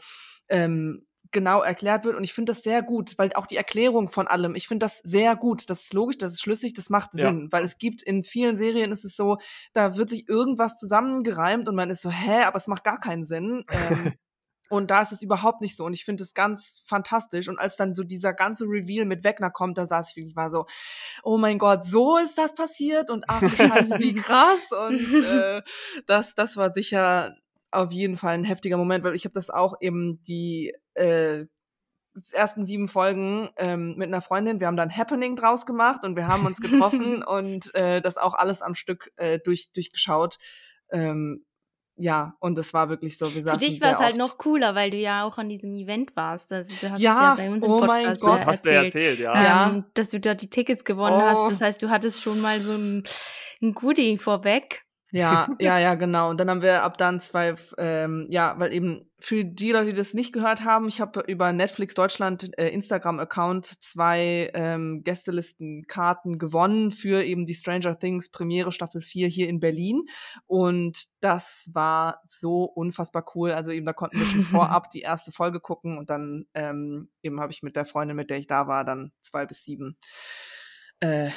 ähm, genau erklärt wird. Und ich finde das sehr gut, weil auch die Erklärung von allem, ich finde das sehr gut. Das ist logisch, das ist schlüssig, das macht Ja. Sinn. Weil es gibt in vielen Serien ist es so, da wird sich irgendwas zusammengereimt und man ist so, hä, aber es macht gar keinen Sinn. Ähm, und da ist es überhaupt nicht so. Und ich finde es ganz fantastisch. Und als dann so dieser ganze Reveal mit Wegner kommt, da saß ich wirklich war so, oh mein Gott, so ist das passiert und ach Scheiße, wie krass. Und äh, das, das war sicher auf jeden Fall ein heftiger Moment, weil ich habe das auch eben die äh, ersten sieben Folgen ähm, mit einer Freundin. Wir haben dann Happening draus gemacht und wir haben uns getroffen und äh, das auch alles am Stück äh, durch, durchgeschaut. Ähm, ja, und es war wirklich so, wir Für saßen dich war es halt noch cooler, weil du ja auch an diesem Event warst. Also du hast Ja, es ja bei uns im oh mein Podcast Gott. äh, Hast du ja erzählt. erzählt, ja. Ja. ähm, dass du dort die Tickets gewonnen Oh. hast. Das heißt, du hattest schon mal so ein, ein Goodie vorweg. Ja, ja, ja, genau. Und dann haben wir ab dann zwei, ähm, ja, weil eben für die Leute, die das nicht gehört haben, ich habe über Netflix Deutschland äh, Instagram-Account zwei ähm, Gästelistenkarten gewonnen für eben die Stranger Things Premiere Staffel 4 hier in Berlin. Und das war so unfassbar cool. Also eben, da konnten wir schon vorab die erste Folge gucken und dann ähm, eben habe ich mit der Freundin, mit der ich da war, dann zwei bis sieben äh,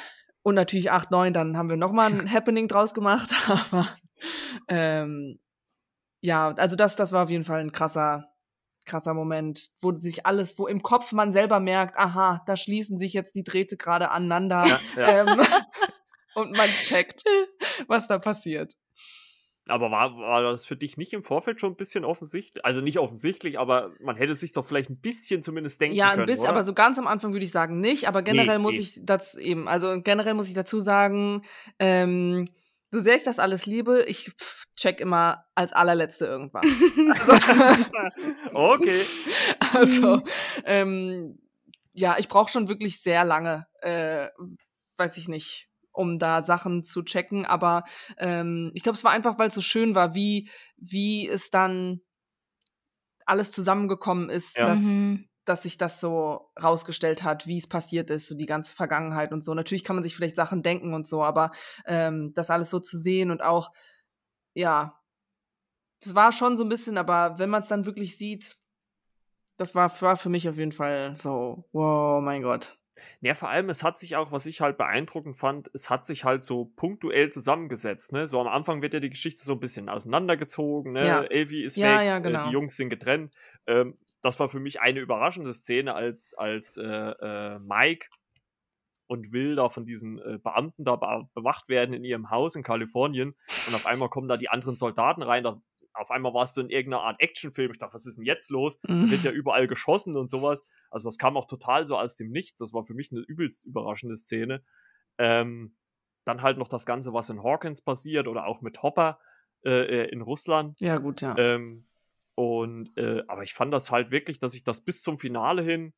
und natürlich 8, 9, dann haben wir nochmal ein Happening draus gemacht. Aber ähm, ja, also das, das war auf jeden Fall ein krasser, krasser Moment, wo sich alles, wo im Kopf man selber merkt, aha, da schließen sich jetzt die Drähte gerade aneinander Ja, ja. Ähm, und man checkt, was da passiert. Aber war, war das für dich nicht im Vorfeld schon ein bisschen offensichtlich? Also nicht offensichtlich, aber man hätte sich doch vielleicht ein bisschen zumindest denken können. Ja, ein bisschen, oder? aber so ganz am Anfang würde ich sagen nicht. Aber generell nee, muss nee. ich das eben, also generell muss ich dazu sagen, ähm, so sehr ich das alles liebe, ich check immer als allerletzte irgendwas. also, okay. Also, ähm, ja, ich brauche schon wirklich sehr lange, äh, weiß ich nicht, um da Sachen zu checken. Aber ähm, ich glaube, es war einfach, weil es so schön war, wie, wie es dann alles zusammengekommen ist, ja. dass, mhm. dass sich das so rausgestellt hat, wie es passiert ist, so die ganze Vergangenheit und so. Natürlich kann man sich vielleicht Sachen denken und so, aber ähm, das alles so zu sehen und auch, ja, es war schon so ein bisschen, aber wenn man es dann wirklich sieht, das war, war für mich auf jeden Fall so, wow, mein Gott. Ja, vor allem, es hat sich auch, was ich halt beeindruckend fand, es hat sich halt so punktuell zusammengesetzt. Ne? So am Anfang wird ja die Geschichte so ein bisschen auseinandergezogen. Ne? Ja. Elvi ist ja, weg, ja, äh, genau. die Jungs sind getrennt. Ähm, das war für mich eine überraschende Szene, als, als äh, äh, Mike und Will da von diesen äh, Beamten da be bewacht werden in ihrem Haus in Kalifornien und auf einmal kommen da die anderen Soldaten rein. Da auf einmal warst du in irgendeiner Art Actionfilm. Ich dachte, was ist denn jetzt los? Mhm. Da wird ja überall geschossen und sowas. Also das kam auch total so aus dem Nichts. Das war für mich eine übelst überraschende Szene. Ähm, dann halt noch das Ganze, was in Hawkins passiert oder auch mit Hopper äh, äh in Russland. Ja, gut, ja. Ähm, und äh, aber ich fand das halt wirklich, dass ich das bis zum Finale hin,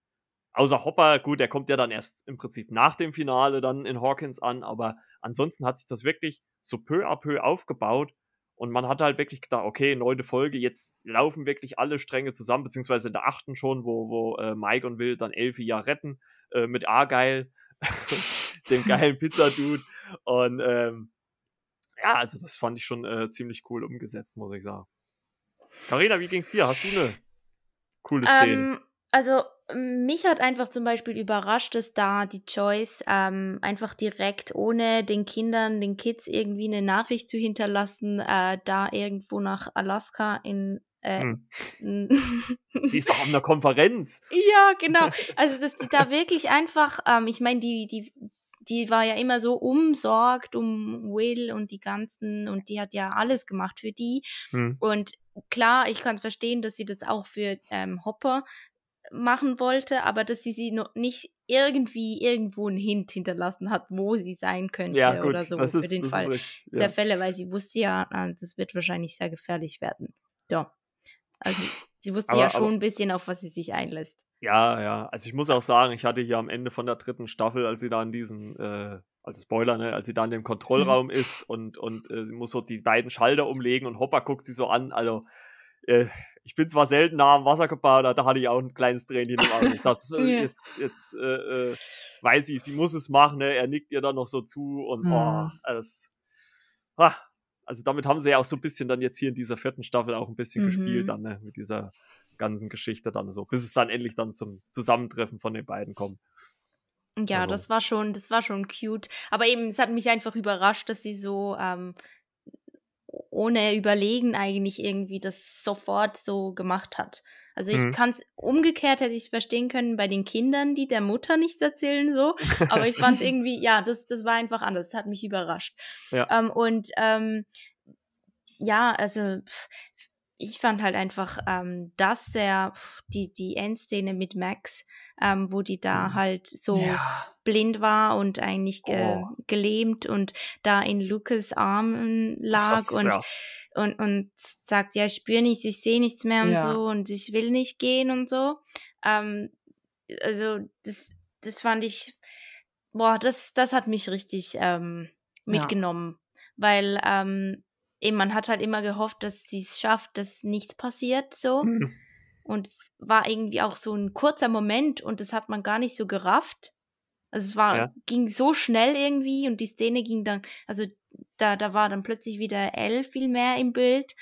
außer Hopper, gut, der kommt ja dann erst im Prinzip nach dem Finale dann in Hawkins an, aber ansonsten hat sich das wirklich so peu à peu aufgebaut und man hat halt wirklich gedacht, okay, neunte Folge, jetzt laufen wirklich alle Stränge zusammen, beziehungsweise in der achten schon, wo, wo äh, Mike und Will dann Elfie ja retten, äh, mit Argyle, dem geilen Pizza-Dude. Und ähm, ja, also das fand ich schon äh, ziemlich cool umgesetzt, muss ich sagen. Carina, wie ging's dir? Hast du eine coole Szene? Ähm, also mich hat einfach zum Beispiel überrascht, dass da die Joyce ähm, einfach direkt ohne den Kindern, den Kids irgendwie eine Nachricht zu hinterlassen, äh, da irgendwo nach Alaska in äh, hm. Sie ist doch auf einer Konferenz. ja, genau. Also, dass die da wirklich einfach, ähm, ich meine, die, die, die war ja immer so umsorgt um Will und die ganzen, und die hat ja alles gemacht für die. Hm. Und klar, ich kann verstehen, dass sie das auch für ähm, Hopper machen wollte, aber dass sie sie noch nicht irgendwie irgendwo einen Hint hinterlassen hat, wo sie sein könnte ja, gut, oder so das ist, für den das Fall ist richtig, ja. der Fälle, weil sie wusste ja, das wird wahrscheinlich sehr gefährlich werden. So. Also sie wusste Aber- ja schon aber- ein bisschen, auf was sie sich einlässt. Ja, ja. Also ich muss auch sagen, ich hatte hier am Ende von der dritten Staffel, als sie da in diesen, äh, also Spoiler, ne, als sie da in dem Kontrollraum ist und, und äh, sie muss so die beiden Schalter umlegen und Hopper guckt sie so an. Also äh, ich bin zwar selten nah am Wasser gebaut, da hatte ich auch ein kleines Tränchen im Auge. Ich dachte, äh, Ja. jetzt, jetzt äh, äh, weiß ich, sie muss es machen, ne? Er nickt ihr dann noch so zu und Hm. oh, alles. Ah, also damit haben sie ja auch so ein bisschen dann jetzt hier in dieser vierten Staffel auch ein bisschen Mhm. gespielt, dann, ne? Mit dieser ganzen Geschichte dann so, bis es dann endlich dann zum Zusammentreffen von den beiden kommt. Ja, Also- das war schon, das war schon cute. Aber eben, es hat mich einfach überrascht, dass sie so ähm, ohne Überlegen eigentlich irgendwie das sofort so gemacht hat. Also ich Mhm. kann es umgekehrt hätte ich es verstehen können bei den Kindern, die der Mutter nichts erzählen so. Aber ich fand es irgendwie, ja, das, das war einfach anders. Das hat mich überrascht. Ja. Ähm, und ähm, ja, also pff, ich fand halt einfach ähm, das sehr, die, die Endszene mit Max, ähm, wo die da Mhm. halt so Ja. blind war und eigentlich ge Oh. gelähmt und da in Lukas Armen lag Krass, und, ja. und, und sagt, ja, ich spüre nichts, ich sehe nichts mehr und Ja. so und ich will nicht gehen und so. Ähm, also das, das fand ich, boah, das, das hat mich richtig ähm, mitgenommen, weil ähm, eben man hat halt immer gehofft, dass sie es schafft, dass nichts passiert so. Mhm. Und es war irgendwie auch so ein kurzer Moment und das hat man gar nicht so gerafft. Also es war, Ja. ging so schnell irgendwie und die Szene ging dann, also da, da war dann plötzlich wieder Elle viel mehr im Bild.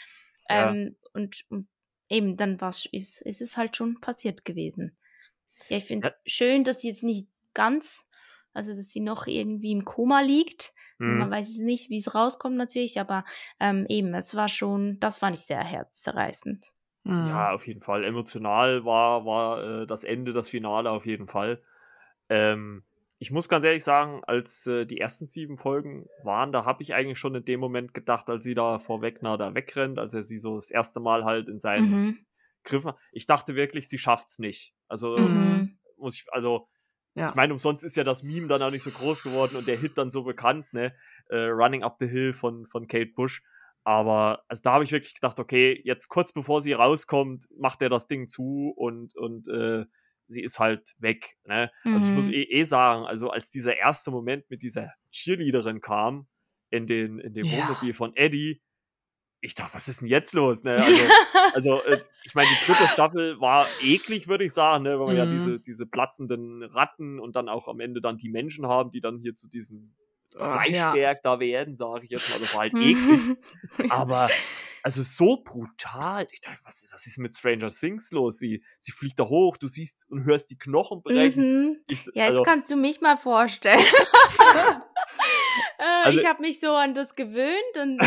Ja. Ähm, und, und eben dann war's, ist, ist es halt schon passiert gewesen. Ja, ich finde es schön, dass sie jetzt nicht ganz, also dass sie noch irgendwie im Koma liegt. Mhm. Man weiß nicht, wie es rauskommt natürlich, aber ähm, eben, es war schon, das fand ich sehr herzzerreißend. Hm. Ja, auf jeden Fall. Emotional war, war äh, das Ende, das Finale auf jeden Fall. Ähm, ich muss ganz ehrlich sagen, als äh, die ersten sieben Folgen waren, da habe ich eigentlich schon in dem Moment gedacht, als sie da vor Wegner da wegrennt, als er sie so das erste Mal halt in seinen mhm. Griffen. Ich dachte wirklich, sie schafft's nicht. Also mhm. muss ich, also ja. ich meine, umsonst ist ja das Meme dann auch nicht so groß geworden und der Hit dann so bekannt, ne? Äh, Running Up the Hill von, von Kate Bush. Aber also da habe ich wirklich gedacht, okay, jetzt kurz bevor sie rauskommt, macht er das Ding zu und, und äh, sie ist halt weg. Ne? Mhm. Also ich muss mhm. eh, eh, sagen, also als dieser erste Moment mit dieser Cheerleaderin kam in den in dem ja. Wohnmobil von Eddie, ich dachte, was ist denn jetzt los? Ne? Also, also äh, ich meine, die dritte Staffel war eklig, würde ich sagen, ne? weil wir mhm. ja diese, diese platzenden Ratten und dann auch am Ende dann die Menschen haben, die dann hier zu diesem Fleischberg ja. da werden, sage ich jetzt mal. Das war halt eklig. Aber also so brutal. Ich dachte, was, was ist mit Stranger Things los? Sie, sie fliegt da hoch, du siehst und hörst die Knochen brechen. Mhm. Ich, ja, jetzt also, kannst du mich mal vorstellen. Äh, also, ich habe mich so an das gewöhnt und,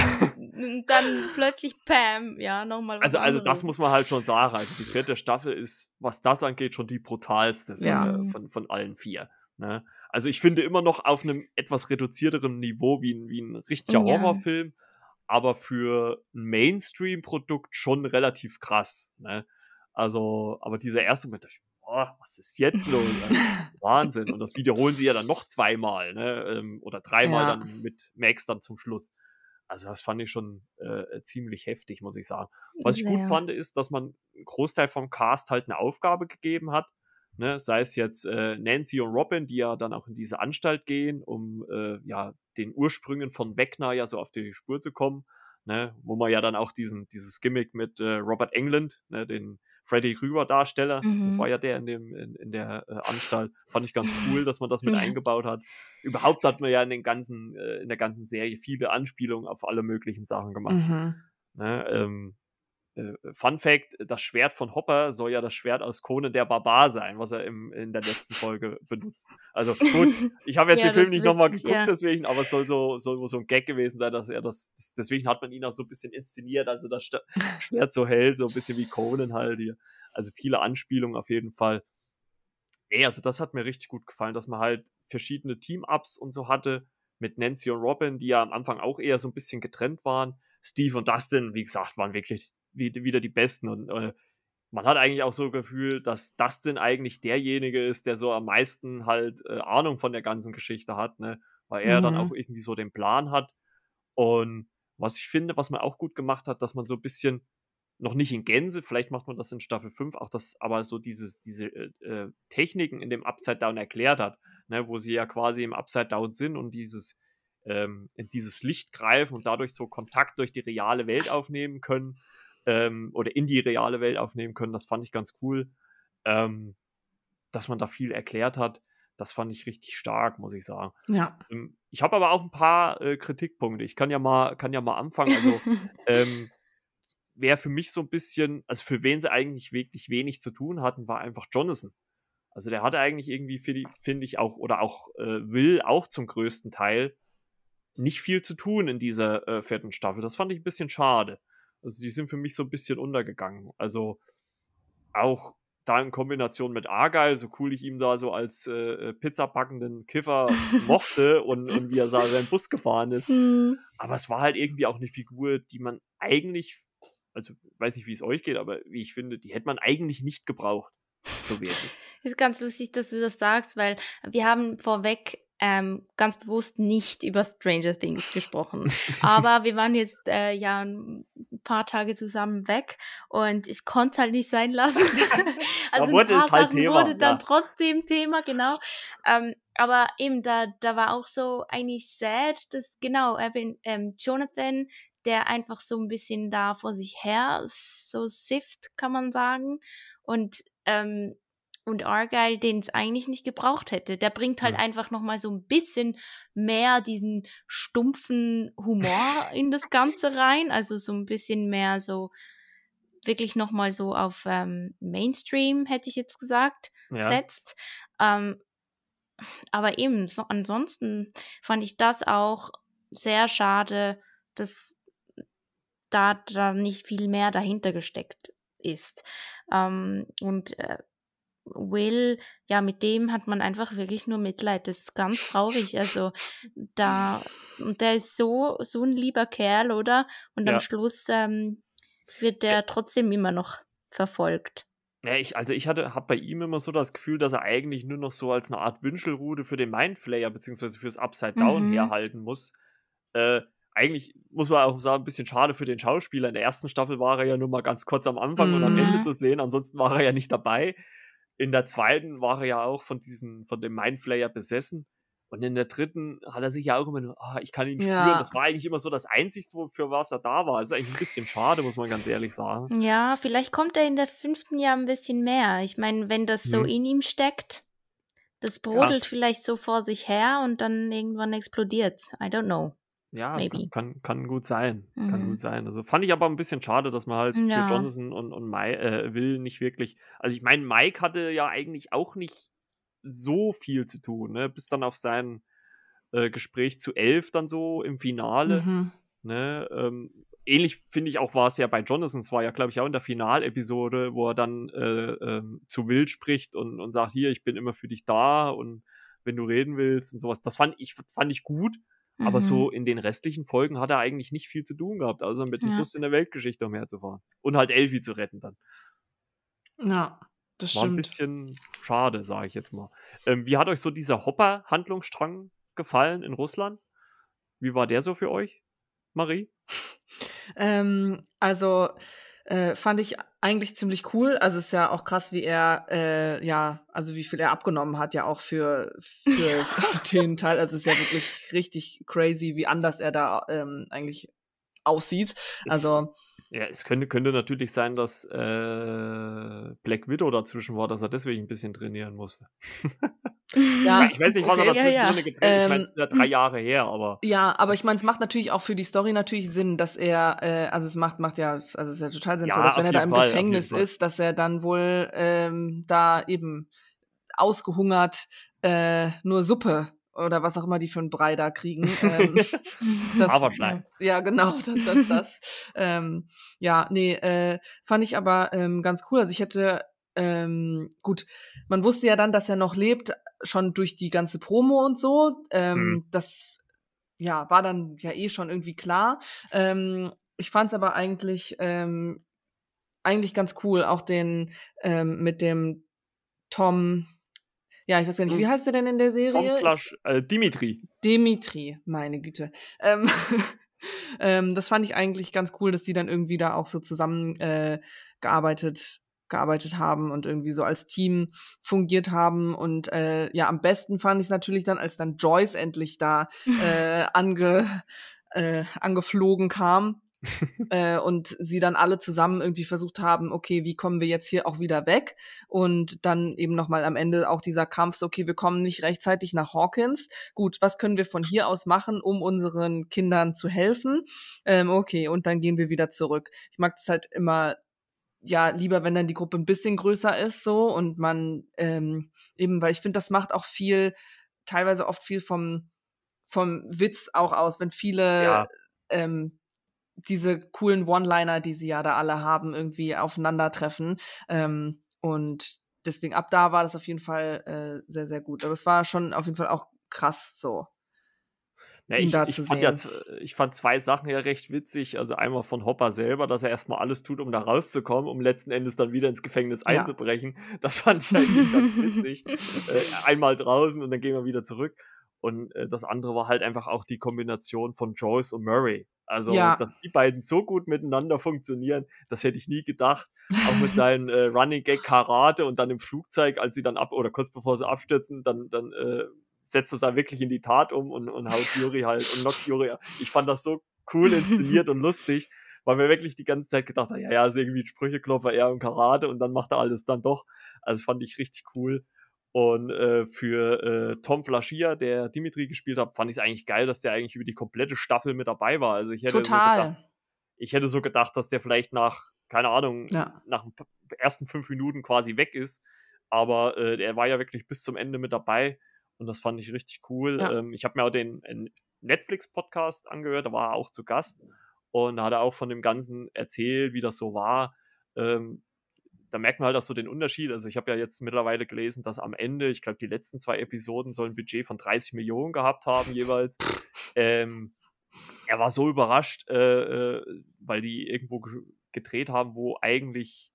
und dann plötzlich Pam, ja, nochmal. Also, also das muss man halt schon sagen. Also die vierte Staffel ist, was das angeht, schon die brutalste ja. von, von, von allen vier. Ne? Also ich finde immer noch auf einem etwas reduzierteren Niveau wie ein, wie ein richtiger ja. Horrorfilm, aber für ein Mainstream-Produkt schon relativ krass. Ne? Also, aber dieser erste Moment, oh, was ist jetzt los? Wahnsinn. Und das wiederholen sie ja dann noch zweimal, ne? Ähm, oder dreimal ja. dann mit Max dann zum Schluss. Also das fand ich schon äh, ziemlich heftig, muss ich sagen. Was ich gut fand, ist, dass man einen Großteil vom Cast halt eine Aufgabe gegeben hat Ne, sei es jetzt äh, Nancy und Robin, die ja dann auch in diese Anstalt gehen, um äh, ja den Ursprüngen von Wegner ja so auf die Spur zu kommen, ne, wo man ja dann auch diesen dieses Gimmick mit äh, Robert England, ne, den Freddy Rüber Darsteller, mhm. das war ja der in dem in, in der äh, Anstalt, fand ich ganz cool, dass man das mit eingebaut hat. Überhaupt hat man ja in den ganzen äh, in der ganzen Serie viele Anspielungen auf alle möglichen Sachen gemacht. Mhm. Ne, ähm, äh, Fun Fact: Das Schwert von Hopper soll ja das Schwert aus Conan der Barbar sein, was er im, in der letzten Folge benutzt. Also gut, ich habe jetzt ja, den Film nicht nochmal geguckt, ja. deswegen, aber es soll so, soll so ein Gag gewesen sein, dass er das, das, deswegen hat man ihn auch so ein bisschen inszeniert, also das Schwert so hält, so ein bisschen wie Conan halt hier. Also viele Anspielungen auf jeden Fall. Nee, also das hat mir richtig gut gefallen, dass man halt verschiedene Team-Ups und so hatte mit Nancy und Robin, die ja am Anfang auch eher so ein bisschen getrennt waren. Steve und Dustin, wie gesagt, waren wirklich wieder die Besten. Und äh, man hat eigentlich auch so ein Gefühl, dass Dustin eigentlich derjenige ist, der so am meisten halt äh, Ahnung von der ganzen Geschichte hat, ne? Weil er mhm. dann auch irgendwie so den Plan hat. Und was ich finde, was man auch gut gemacht hat, dass man so ein bisschen noch nicht in Gänse, vielleicht macht man das in Staffel 5, auch das, aber so dieses, diese äh, äh, Techniken in dem Upside Down erklärt hat, ne, wo sie ja quasi im Upside Down sind und dieses, ähm, in dieses Licht greifen und dadurch so Kontakt durch die reale Welt aufnehmen können ähm, oder in die reale Welt aufnehmen können. Das fand ich ganz cool. Ähm, dass man da viel erklärt hat, das fand ich richtig stark, muss ich sagen. Ja. Ähm, ich habe aber auch ein paar äh, Kritikpunkte. Ich kann ja mal, kann ja mal anfangen. Also, ähm, wer für mich so ein bisschen, also für wen sie eigentlich wirklich wenig zu tun hatten, war einfach Jonathan. Also der hatte eigentlich irgendwie, finde ich, auch, oder auch äh, will auch zum größten Teil nicht viel zu tun in dieser äh, vierten Staffel. Das fand ich ein bisschen schade. Also die sind für mich so ein bisschen untergegangen. Also auch da in Kombination mit Argyle, so cool ich ihm da so als äh, pizzapackenden Kiffer mochte und, und wie er da seinen Bus gefahren ist. Mhm. Aber es war halt irgendwie auch eine Figur, die man eigentlich, also weiß nicht, wie es euch geht, aber wie ich finde, die hätte man eigentlich nicht gebraucht. So wirklich. Ist ganz lustig, dass du das sagst, weil wir haben vorweg ähm, ganz bewusst nicht über Stranger Things gesprochen. Aber wir waren jetzt äh, ja ein paar Tage zusammen weg und ich konnte es halt nicht sein lassen. also da wurde ein paar es halt Sachen Thema, wurde dann ja. trotzdem Thema, genau. Ähm, aber eben, da, da war auch so eigentlich sad, dass genau, bin, ähm, Jonathan, der einfach so ein bisschen da vor sich her so sift, kann man sagen. Und ähm, und Argyle, den es eigentlich nicht gebraucht hätte. Der bringt halt ja. einfach nochmal so ein bisschen mehr diesen stumpfen Humor in das Ganze rein. Also so ein bisschen mehr so wirklich nochmal so auf ähm, Mainstream, hätte ich jetzt gesagt, ja. setzt. Ähm, aber eben, so, ansonsten fand ich das auch sehr schade, dass da, da nicht viel mehr dahinter gesteckt ist. Ähm, und äh, Will, ja, mit dem hat man einfach wirklich nur Mitleid. Das ist ganz traurig. Also da, der ist so, so ein lieber Kerl, oder? Und am Schluss ähm, wird der trotzdem immer noch verfolgt. Ja, ich, also ich hatte, habe bei ihm immer so das Gefühl, dass er eigentlich nur noch so als eine Art Wünschelrude für den Mindflayer beziehungsweise fürs Upside Down mhm. herhalten muss. Äh, eigentlich muss man auch sagen, ein bisschen schade für den Schauspieler. In der ersten Staffel war er ja nur mal ganz kurz am Anfang mhm. und am Ende mhm. zu sehen, ansonsten war er ja nicht dabei. In der zweiten war er ja auch von diesen, von dem Mindflayer besessen. Und in der dritten hat er sich ja auch immer nur, ah, ich kann ihn spüren. Ja. Das war eigentlich immer so das Einzige, für was er da war. Das ist eigentlich ein bisschen schade, muss man ganz ehrlich sagen. Ja, vielleicht kommt er in der fünften Jahr ein bisschen mehr. Ich meine, wenn das so hm. in ihm steckt, das brodelt ja. vielleicht so vor sich her und dann irgendwann explodiert. I don't know. Ja, kann, kann, kann, gut sein. Mhm. Kann gut sein. Also fand ich aber ein bisschen schade, dass man halt ja. für Johnson und, und Mai, äh, Will nicht wirklich. Also ich meine, Mike hatte ja eigentlich auch nicht so viel zu tun, ne? Bis dann auf sein äh, Gespräch zu elf dann so im Finale. Mhm. Ne? Ähm, ähnlich finde ich auch war es ja bei Jonathan, es war ja, glaube ich, auch in der Finalepisode, wo er dann äh, ähm, zu Will spricht und, und sagt, hier, ich bin immer für dich da und wenn du reden willst und sowas. Das fand ich, fand ich gut. Mhm. Aber so in den restlichen Folgen hat er eigentlich nicht viel zu tun gehabt, also mit dem ja. Bus in der Weltgeschichte umherzufahren. Und halt Elfie zu retten dann. Ja. Das War stimmt. ein bisschen schade, sage ich jetzt mal. Ähm, wie hat euch so dieser Hopper-Handlungsstrang gefallen in Russland? Wie war der so für euch, Marie? Ähm, also äh, fand ich eigentlich ziemlich cool. Also es ist ja auch krass, wie er, äh, ja, also wie viel er abgenommen hat, ja auch für, für den Teil. Also es ist ja wirklich richtig crazy, wie anders er da ähm, eigentlich aussieht. Also ja, es könnte, könnte natürlich sein, dass äh, Black Widow dazwischen war, dass er deswegen ein bisschen trainieren musste. Ja, ich weiß nicht, was okay, er dazwischen ja, ja. getrennt ähm, Ich meine, es ist ja drei Jahre her, aber. Ja, aber ich meine, es macht natürlich auch für die Story natürlich Sinn, dass er, äh, also es macht, macht ja, also es ist ja total sinnvoll, ja, dass wenn er da im Fall, Gefängnis ist, dass er dann wohl ähm, da eben ausgehungert äh, nur Suppe oder was auch immer die für einen Brei da kriegen. Ähm, das, Haferschleim. Ja, genau, das, das, das. ähm, ja, nee, äh, fand ich aber ähm, ganz cool. Also ich hätte, ähm, gut, man wusste ja dann, dass er noch lebt, schon durch die ganze Promo und so. Ähm, hm. Das, ja, war dann ja eh schon irgendwie klar. Ähm, ich fand es aber eigentlich, ähm, eigentlich ganz cool, auch den ähm, mit dem Tom, ja, ich weiß gar nicht, wie hm. heißt der denn in der Serie? Äh, Dimitri. Dimitri, meine Güte. Ähm, ähm, das fand ich eigentlich ganz cool, dass die dann irgendwie da auch so zusammen äh, gearbeitet gearbeitet haben und irgendwie so als Team fungiert haben. Und äh, ja, am besten fand ich es natürlich dann, als dann Joyce endlich da äh, ange, äh, angeflogen kam äh, und sie dann alle zusammen irgendwie versucht haben, okay, wie kommen wir jetzt hier auch wieder weg? Und dann eben nochmal am Ende auch dieser Kampf, so, okay, wir kommen nicht rechtzeitig nach Hawkins. Gut, was können wir von hier aus machen, um unseren Kindern zu helfen? Ähm, okay, und dann gehen wir wieder zurück. Ich mag das halt immer ja lieber, wenn dann die Gruppe ein bisschen größer ist, so und man ähm, eben, weil ich finde, das macht auch viel, teilweise oft viel vom vom Witz auch aus, wenn viele ja. ähm, diese coolen One-Liner, die sie ja da alle haben, irgendwie aufeinandertreffen. Ähm, und deswegen ab da war das auf jeden Fall äh, sehr, sehr gut. Aber es war schon auf jeden Fall auch krass so. Ja, ich, ich, fand ja, ich fand zwei Sachen ja recht witzig. Also einmal von Hopper selber, dass er erstmal alles tut, um da rauszukommen, um letzten Endes dann wieder ins Gefängnis ja. einzubrechen. Das fand ich eigentlich ganz witzig. Äh, einmal draußen und dann gehen wir wieder zurück. Und äh, das andere war halt einfach auch die Kombination von Joyce und Murray. Also, ja. dass die beiden so gut miteinander funktionieren, das hätte ich nie gedacht. Auch mit seinen äh, Running Gag Karate und dann im Flugzeug, als sie dann ab oder kurz bevor sie abstürzen, dann, dann äh, setzt es da wirklich in die Tat um und, und haut Yuri halt und knockt Yuri. Ich fand das so cool inszeniert und lustig, weil wir wirklich die ganze Zeit gedacht haben, ja, ja, ist irgendwie Sprücheklopfer eher im Karate und dann macht er alles dann doch. Also fand ich richtig cool. Und äh, für äh, Tom Flaschia, der Dimitri gespielt hat, fand ich es eigentlich geil, dass der eigentlich über die komplette Staffel mit dabei war. Also ich hätte Total. So gedacht, ich hätte so gedacht, dass der vielleicht nach, keine Ahnung, ja. nach den ersten fünf Minuten quasi weg ist. Aber äh, er war ja wirklich bis zum Ende mit dabei und das fand ich richtig cool. Ja. Ähm, ich habe mir auch den Netflix-Podcast angehört, da war er auch zu Gast und da hat er auch von dem Ganzen erzählt, wie das so war. Ähm, da merkt man halt auch so den Unterschied. Also ich habe ja jetzt mittlerweile gelesen, dass am Ende, ich glaube, die letzten zwei Episoden sollen ein Budget von 30 Millionen gehabt haben jeweils. Ähm, er war so überrascht, äh, äh, weil die irgendwo gedreht haben, wo eigentlich,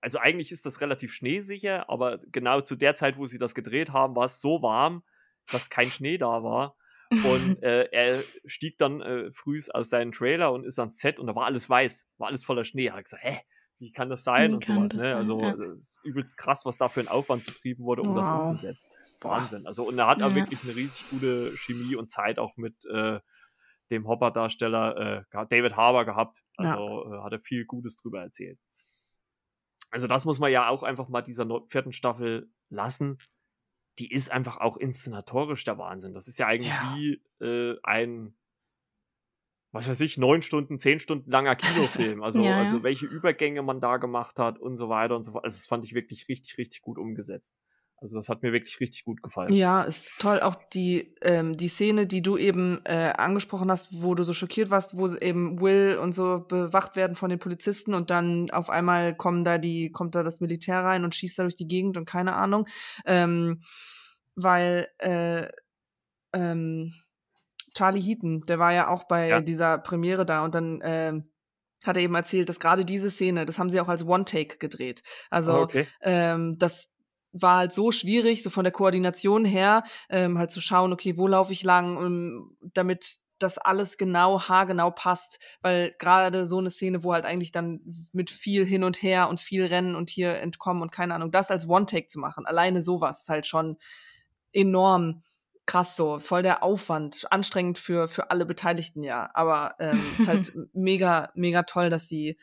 also eigentlich ist das relativ schneesicher, aber genau zu der Zeit, wo sie das gedreht haben, war es so warm, dass kein Schnee da war. Und äh, er stieg dann äh, früh aus seinem Trailer und ist ans Set und da war alles weiß, war alles voller Schnee. Er hat gesagt, hä, wie kann das sein? Wie und sowas, das ne? sein, Also ja. das ist übelst krass, was da für ein Aufwand betrieben wurde, um das Wow. umzusetzen. Wahnsinn. Also und er hat auch Ja. wirklich eine riesig gute Chemie und Zeit auch mit äh, dem Hopper-Darsteller äh, David Harbour gehabt. Also äh, hat er viel Gutes drüber erzählt. Also das muss man ja auch einfach mal dieser vierten Staffel lassen. Die ist einfach auch inszenatorisch der Wahnsinn. Das ist ja eigentlich Ja. wie äh, ein, was weiß ich, neun Stunden, zehn Stunden langer Kinofilm. Also, Ja, ja. also welche Übergänge man da gemacht hat und so weiter und so fort. Also das fand ich wirklich richtig, richtig gut umgesetzt. Also das hat mir wirklich richtig gut gefallen. Ja, ist toll. Auch die, ähm, die Szene, die du eben äh, angesprochen hast, wo du so schockiert warst, wo eben Will und so bewacht werden von den Polizisten und dann auf einmal kommen da die, kommt da das Militär rein und schießt da durch die Gegend und keine Ahnung. Ähm, weil äh, ähm, Charlie Heaton, der war ja auch bei Ja. dieser Premiere da und dann ähm, hat er eben erzählt, dass gerade diese Szene, das haben sie auch als One-Take gedreht. Also Ah, okay. ähm, das war halt so schwierig, so von der Koordination her, ähm, halt zu schauen, okay, wo laufe ich lang, um, damit das alles genau, haargenau passt, weil gerade so eine Szene, wo halt eigentlich dann mit viel hin und her und viel Rennen und hier entkommen und keine Ahnung, das als One-Take zu machen, alleine sowas ist halt schon enorm krass so, voll der Aufwand, anstrengend für, für alle Beteiligten, ja, aber ähm, ist halt mega, mega toll, dass sie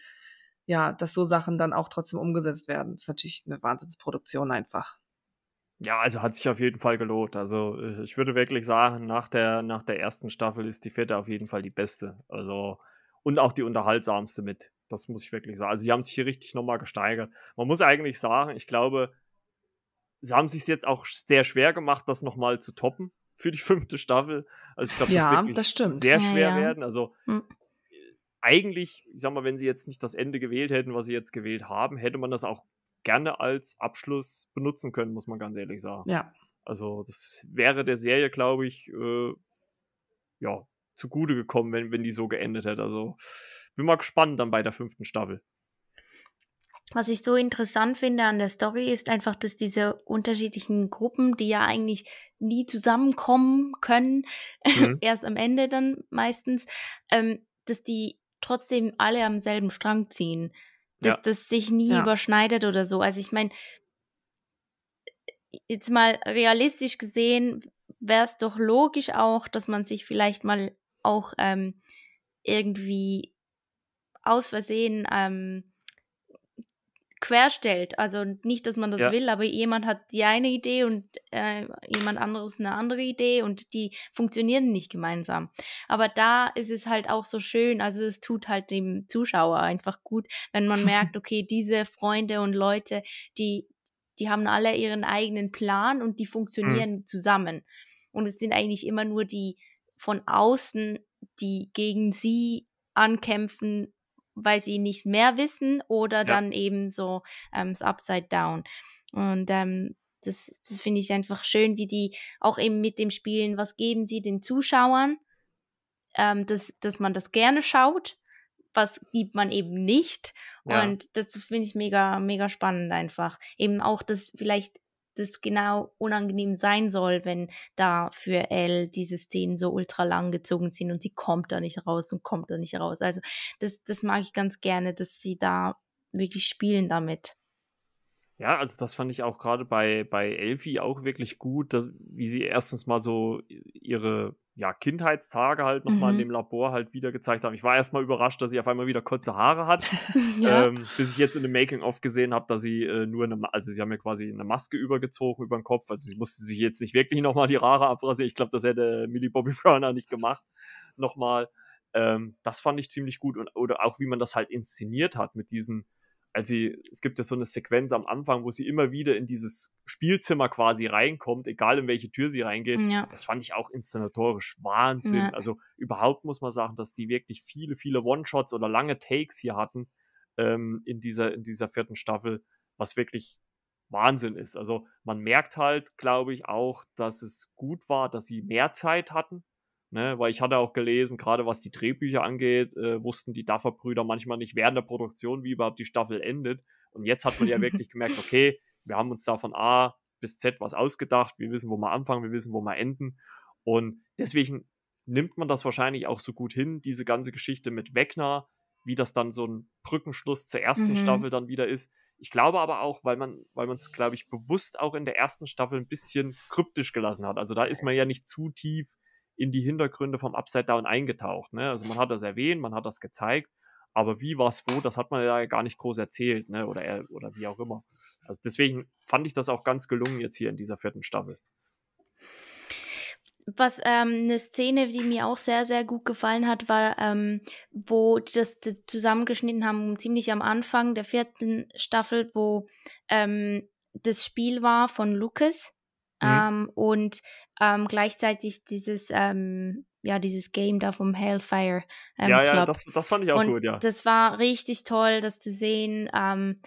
ja, dass so Sachen dann auch trotzdem umgesetzt werden. Das ist natürlich eine Wahnsinnsproduktion einfach. Ja, also hat sich auf jeden Fall gelohnt. Also äh, ich würde wirklich sagen, nach der, nach der ersten Staffel ist die vierte auf jeden Fall die beste. Also und auch die unterhaltsamste mit. Das muss ich wirklich sagen. Also die haben sich hier richtig nochmal gesteigert. Man muss eigentlich sagen, ich glaube, sie haben sich jetzt auch sehr schwer gemacht, das nochmal zu toppen für die fünfte Staffel. Also ich glaube, Ja, das wird wirklich das stimmt. sehr Ja, schwer ja. werden. Also Hm. eigentlich, ich sag mal, wenn sie jetzt nicht das Ende gewählt hätten, was sie jetzt gewählt haben, hätte man das auch gerne als Abschluss benutzen können, muss man ganz ehrlich sagen. Ja. Also das wäre der Serie, glaube ich, äh, ja, zugute gekommen, wenn, wenn die so geendet hätte. Also bin mal gespannt dann bei der fünften Staffel. Was ich so interessant finde an der Story ist einfach, dass diese unterschiedlichen Gruppen, die ja eigentlich nie zusammenkommen können, Mhm. erst am Ende dann meistens, ähm, dass die trotzdem alle am selben Strang ziehen. Dass Ja. das sich nie Ja. überschneidet oder so. Also ich meine, jetzt mal realistisch gesehen, wäre es doch logisch auch, dass man sich vielleicht mal auch ähm, irgendwie aus Versehen ähm, querstellt. Also nicht, dass man das Ja. will, aber jemand hat die eine Idee und äh, jemand anderes eine andere Idee und die funktionieren nicht gemeinsam. Aber da ist es halt auch so schön, also es tut halt dem Zuschauer einfach gut, wenn man merkt, okay, diese Freunde und Leute, die, die haben alle ihren eigenen Plan und die funktionieren zusammen. Und es sind eigentlich immer nur die von außen, die gegen sie ankämpfen, weil sie nicht mehr wissen oder dann eben so ähm, das Upside Down. Und ähm, das, das finde ich einfach schön, wie die auch eben mit dem Spielen, was geben sie den Zuschauern, ähm, dass, dass man das gerne schaut, was gibt man eben nicht. Ja. Und das finde ich mega, mega spannend einfach. Eben auch, dass vielleicht das genau unangenehm sein soll, wenn da für Elle diese Szenen so ultra lang gezogen sind und sie kommt da nicht raus und kommt da nicht raus. Also das, das mag ich ganz gerne, dass sie da wirklich spielen damit. Ja, also das fand ich auch gerade bei, bei Elfie auch wirklich gut, dass, wie sie erstens mal so ihre ja, Kindheitstage halt nochmal Mhm. in dem Labor halt wieder gezeigt haben. Ich war erstmal überrascht, dass sie auf einmal wieder kurze Haare hat. ja. Ähm, bis ich jetzt in dem Making-of gesehen habe, dass sie äh, nur eine, also sie haben ja quasi eine Maske übergezogen über den Kopf, also sie musste sich jetzt nicht wirklich nochmal die Haare abrasieren. Ich glaube, das hätte Millie Bobby Brown auch nicht gemacht. Nochmal. Ähm, das fand ich ziemlich gut und oder auch wie man das halt inszeniert hat mit diesen, als sie, es gibt ja so eine Sequenz am Anfang, wo sie immer wieder in dieses Spielzimmer quasi reinkommt, egal in welche Tür sie reingeht. ja. Das fand ich auch inszenatorisch Wahnsinn. Ja. Also überhaupt muss man sagen, dass die wirklich viele, viele One-Shots oder lange Takes hier hatten ähm, in, dieser, in dieser vierten Staffel. was wirklich Wahnsinn ist. Also man merkt halt, glaube ich, auch, dass es gut war, dass sie mehr Zeit hatten. Ne, weil ich hatte auch gelesen, gerade was die Drehbücher angeht, äh, wussten die Duffer-Brüder manchmal nicht während der Produktion, wie überhaupt die Staffel endet. Und jetzt hat man ja wirklich gemerkt, okay, wir haben uns da von A bis Z was ausgedacht, wir wissen, wo wir anfangen, wir wissen, wo wir enden. Und deswegen nimmt man das wahrscheinlich auch so gut hin, diese ganze Geschichte mit Wegner, wie das dann so ein Brückenschluss zur ersten mhm. Staffel dann wieder ist. Ich glaube aber auch, weil man, weil man es, glaube ich, bewusst auch in der ersten Staffel ein bisschen kryptisch gelassen hat. Also da ist man ja nicht zu tief in die Hintergründe vom Upside Down eingetaucht. Ne? Also man hat das erwähnt, man hat das gezeigt, aber wie, was, wo, das hat man ja gar nicht groß erzählt, ne? Oder, oder wie auch immer. Also deswegen fand ich das auch ganz gelungen jetzt hier in dieser vierten Staffel. Was ähm, eine Szene, die mir auch sehr, sehr gut gefallen hat, war, ähm, wo das, das, zusammengeschnitten haben, ziemlich am Anfang der vierten Staffel, wo ähm, das Spiel war von Lucas mhm. Ähm, und ähm, gleichzeitig dieses, ähm, ja, dieses Game da vom Hellfire. Ähm, ja, ja, das, das fand ich auch und gut, ja. Das war richtig toll, das zu sehen. Ähm,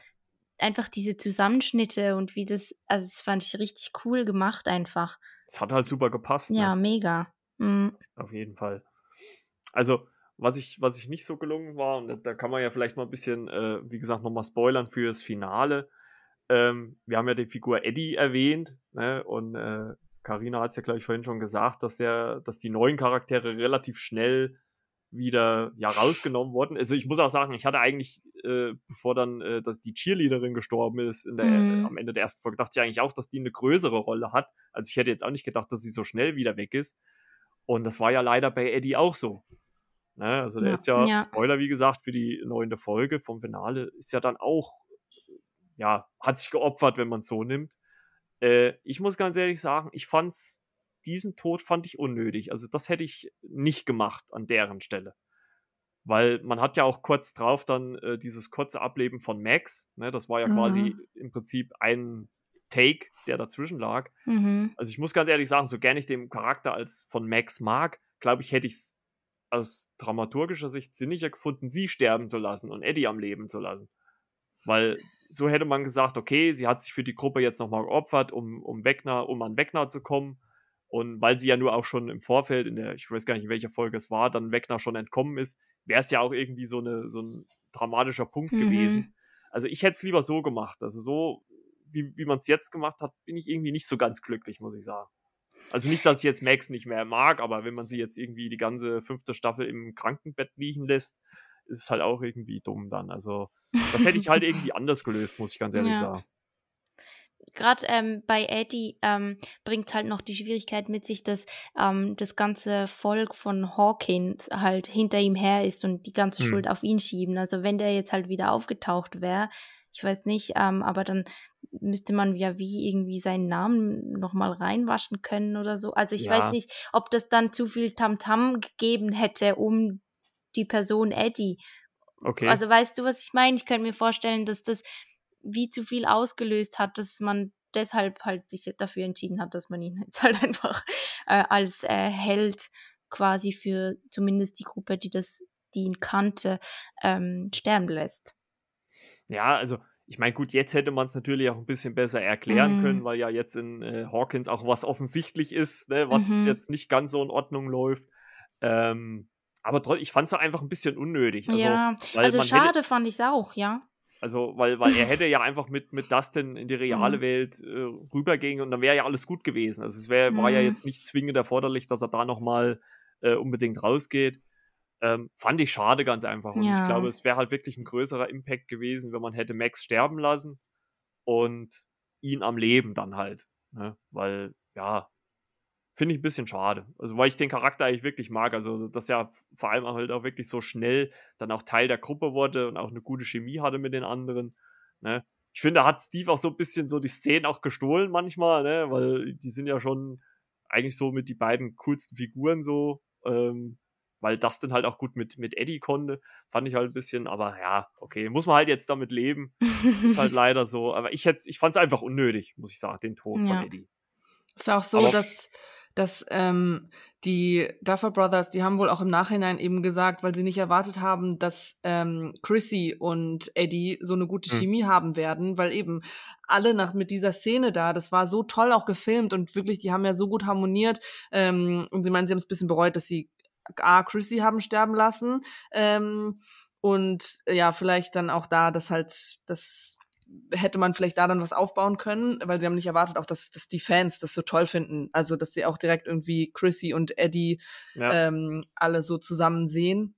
einfach diese Zusammenschnitte und wie das, also das fand ich richtig cool gemacht einfach. Es hat halt super gepasst. Ja, ne? mega. Mhm. Auf jeden Fall. Also, was ich, was ich nicht so gelungen war, und da kann man ja vielleicht mal ein bisschen, äh, wie gesagt, nochmal spoilern für das Finale. Ähm, wir haben ja die Figur Eddie erwähnt, ne? Und äh, Carina hat es ja, glaube ich, vorhin schon gesagt, dass der, dass die neuen Charaktere relativ schnell wieder ja rausgenommen wurden. Also ich muss auch sagen, ich hatte eigentlich, äh, bevor dann äh, dass die Cheerleaderin gestorben ist der, mhm. äh, am Ende der ersten Folge, dachte ich eigentlich auch, dass die eine größere Rolle hat. Also ich hätte jetzt auch nicht gedacht, dass sie so schnell wieder weg ist. Und das war ja leider bei Eddie auch so. Ne? Also der ja, ist ja, ja, Spoiler wie gesagt, für die neunte Folge vom Finale, ist ja dann auch, ja, hat sich geopfert, wenn man es so nimmt. Äh, ich muss ganz ehrlich sagen, ich fand's, diesen Tod fand ich unnötig. Also das hätte ich nicht gemacht an deren Stelle. Weil man hat ja auch kurz drauf dann äh, dieses kurze Ableben von Max. Ne? Das war ja mhm. quasi im Prinzip ein Take, der dazwischen lag. Mhm. Also ich muss ganz ehrlich sagen, so gerne ich den Charakter als von Max mag, glaube ich, hätte ich es aus dramaturgischer Sicht sinniger gefunden, sie sterben zu lassen und Eddie am Leben zu lassen. Weil so hätte man gesagt, okay, sie hat sich für die Gruppe jetzt nochmal geopfert, um, um Wegner, um an Wegner zu kommen. Und weil sie ja nur auch schon im Vorfeld, in der, ich weiß gar nicht, in welcher Folge es war, dann Wegner schon entkommen ist, wäre es ja auch irgendwie so, eine, so ein dramatischer Punkt mhm. gewesen. Also ich hätte es lieber so gemacht. Also so, wie, wie man es jetzt gemacht hat, bin ich irgendwie nicht so ganz glücklich, muss ich sagen. Also nicht, dass ich jetzt Max nicht mehr mag, aber wenn man sie jetzt irgendwie die ganze fünfte Staffel im Krankenbett liegen lässt, ist es halt auch irgendwie dumm dann. Also das hätte ich halt irgendwie anders gelöst, muss ich ganz ehrlich ja. sagen. Gerade ähm, bei Eddie ähm, bringt halt noch die Schwierigkeit mit sich, dass ähm, das ganze Volk von Hawkins halt hinter ihm her ist und die ganze hm. Schuld auf ihn schieben. Also wenn der jetzt halt wieder aufgetaucht wäre, ich weiß nicht, ähm, aber dann müsste man ja wie irgendwie seinen Namen nochmal reinwaschen können oder so. Also ich ja. weiß nicht, ob das dann zu viel Tamtam -Tam gegeben hätte, um die Person Eddie. Okay. Also weißt du, was ich meine? Ich könnte mir vorstellen, dass das wie zu viel ausgelöst hat, dass man deshalb halt sich dafür entschieden hat, dass man ihn jetzt halt einfach äh, als äh, Held quasi für zumindest die Gruppe, die das, die ihn kannte, ähm, sterben lässt. Ja, also ich meine, gut, jetzt hätte man es natürlich auch ein bisschen besser erklären mhm. können, weil ja jetzt in äh, Hawkins auch was offensichtlich ist, ne, was mhm. jetzt nicht ganz so in Ordnung läuft. Ähm, aber ich fand es einfach ein bisschen unnötig. Also, ja, also schade hätte, fand ich es auch, ja. Also, weil, weil er hätte ja einfach mit, mit Dustin in die reale mhm. Welt äh, rübergehen und dann wäre ja alles gut gewesen. Also es wär, mhm. war ja mhm. jetzt nicht zwingend erforderlich, dass er da nochmal äh, unbedingt rausgeht. Ähm, fand ich schade ganz einfach. Und ja. ich glaube, es wäre halt wirklich ein größerer Impact gewesen, wenn man hätte Max sterben lassen und ihn am Leben dann halt. Ne? Weil, ja, Finde ich ein bisschen schade. Also, weil ich den Charakter eigentlich wirklich mag. Also, dass er vor allem halt auch wirklich so schnell dann auch Teil der Gruppe wurde und auch eine gute Chemie hatte mit den anderen. Ne? Ich finde, da hat Steve auch so ein bisschen so die Szenen auch gestohlen manchmal, ne? weil die sind ja schon eigentlich so mit die beiden coolsten Figuren so. Ähm, weil das dann halt auch gut mit, mit Eddie konnte, fand ich halt ein bisschen, aber ja, okay, muss man halt jetzt damit leben. ist halt leider so. Aber ich, ich fand es einfach unnötig, muss ich sagen, den Tod ja. von Eddie. Ist auch so, aber, dass dass ähm, die Duffer Brothers, die haben wohl auch im Nachhinein eben gesagt, weil sie nicht erwartet haben, dass ähm, Chrissy und Eddie so eine gute hm. Chemie mhm. haben werden, weil eben alle nach mit dieser Szene da, das war so toll auch gefilmt und wirklich, die haben ja so gut harmoniert. Ähm, und sie meinen, sie haben es ein bisschen bereut, dass sie A, Chrissy haben sterben lassen. Ähm, und ja, vielleicht dann auch da, dass halt das hätte man vielleicht da dann was aufbauen können, weil sie haben nicht erwartet, auch dass, dass die Fans das so toll finden. Also, dass sie auch direkt irgendwie Chrissy und Eddie ja. ähm, alle so zusammen sehen.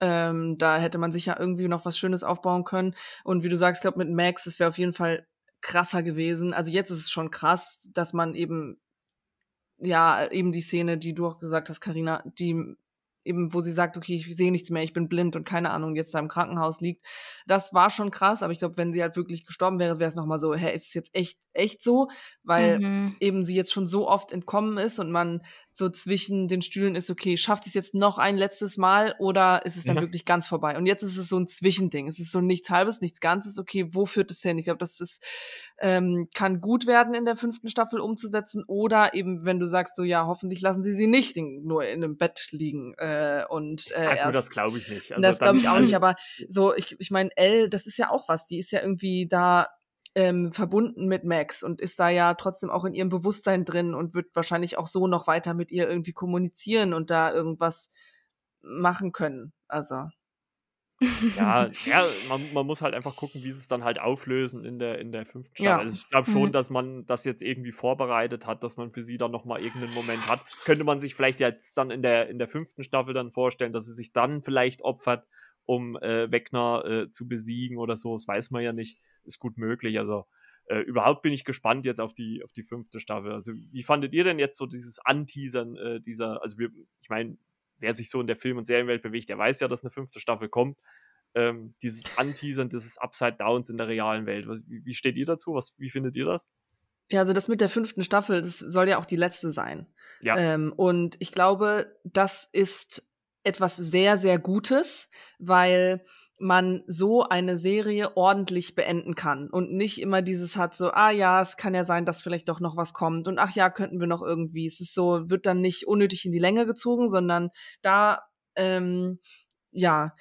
Ähm, da hätte man sicher irgendwie noch was Schönes aufbauen können. Und wie du sagst, ich glaube, mit Max, das wäre auf jeden Fall krasser gewesen. Also jetzt ist es schon krass, dass man eben, ja, eben die Szene, die du auch gesagt hast, Karina, die eben, wo sie sagt, okay, ich sehe nichts mehr, ich bin blind und keine Ahnung, jetzt da im Krankenhaus liegt. Das war schon krass, aber ich glaube, wenn sie halt wirklich gestorben wäre, wäre es nochmal so, hä, ist es jetzt echt, echt so? Weil mhm. eben sie jetzt schon so oft entkommen ist und man so zwischen den Stühlen ist, okay, schafft es jetzt noch ein letztes Mal oder ist es dann ja. wirklich ganz vorbei? Und jetzt ist es so ein Zwischending. Es ist so nichts Halbes, nichts Ganzes. Okay, wo führt es hin? Ich glaube, das ist, ähm, kann gut werden in der fünften Staffel umzusetzen oder eben, wenn du sagst, so ja, hoffentlich lassen sie sie nicht in, nur in einem Bett liegen äh, und äh, ja, erst, das glaube ich nicht. Also, das glaube ich auch nicht, aber so, ich, ich meine, Elle, das ist ja auch was, die ist ja irgendwie da ähm, verbunden mit Max und ist da ja trotzdem auch in ihrem Bewusstsein drin und wird wahrscheinlich auch so noch weiter mit ihr irgendwie kommunizieren und da irgendwas machen können. Also. Ja, ja man, man, muss halt einfach gucken, wie sie es dann halt auflösen in der, in der fünften Staffel. Ja. Also ich glaube schon, mhm. dass man das jetzt irgendwie vorbereitet hat, dass man für sie dann nochmal irgendeinen Moment hat. Könnte man sich vielleicht jetzt dann in der, in der fünften Staffel dann vorstellen, dass sie sich dann vielleicht opfert, um äh, Wegner äh, zu besiegen oder so. Das weiß man ja nicht ist gut möglich. Also äh, überhaupt bin ich gespannt jetzt auf die, auf die fünfte Staffel. Also wie fandet ihr denn jetzt so dieses Anteasern äh, dieser, also wir, ich meine, wer sich so in der Film- und Serienwelt bewegt, der weiß ja, dass eine fünfte Staffel kommt. Ähm, dieses Anteasern, dieses Upside Downs in der realen Welt. Wie, wie steht ihr dazu? Was, wie findet ihr das? Ja, also das mit der fünften Staffel, das soll ja auch die letzte sein. Ja. Ähm, und ich glaube, das ist etwas sehr, sehr Gutes, weil man so eine Serie ordentlich beenden kann und nicht immer dieses hat so, ah ja, es kann ja sein, dass vielleicht doch noch was kommt und ach ja, könnten wir noch irgendwie. Es ist so, wird dann nicht unnötig in die Länge gezogen, sondern da, ähm, ja,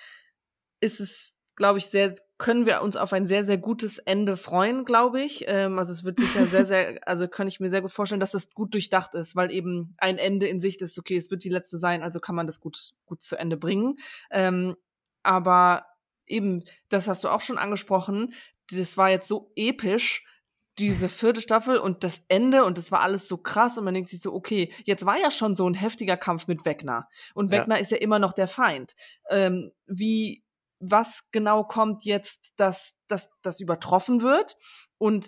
ist es, glaube ich, sehr, können wir uns auf ein sehr, sehr gutes Ende freuen, glaube ich. Ähm, also es wird sicher sehr, sehr, also kann ich mir sehr gut vorstellen, dass das gut durchdacht ist, weil eben ein Ende in Sicht ist, okay, es wird die letzte sein, also kann man das gut, gut zu Ende bringen. Ähm, aber eben, das hast du auch schon angesprochen, das war jetzt so episch, diese vierte Staffel und das Ende und das war alles so krass und man denkt sich so, okay, jetzt war ja schon so ein heftiger Kampf mit Wegner und Wegner ja. ist ja immer noch der Feind. Ähm, wie, was genau kommt jetzt, dass das übertroffen wird und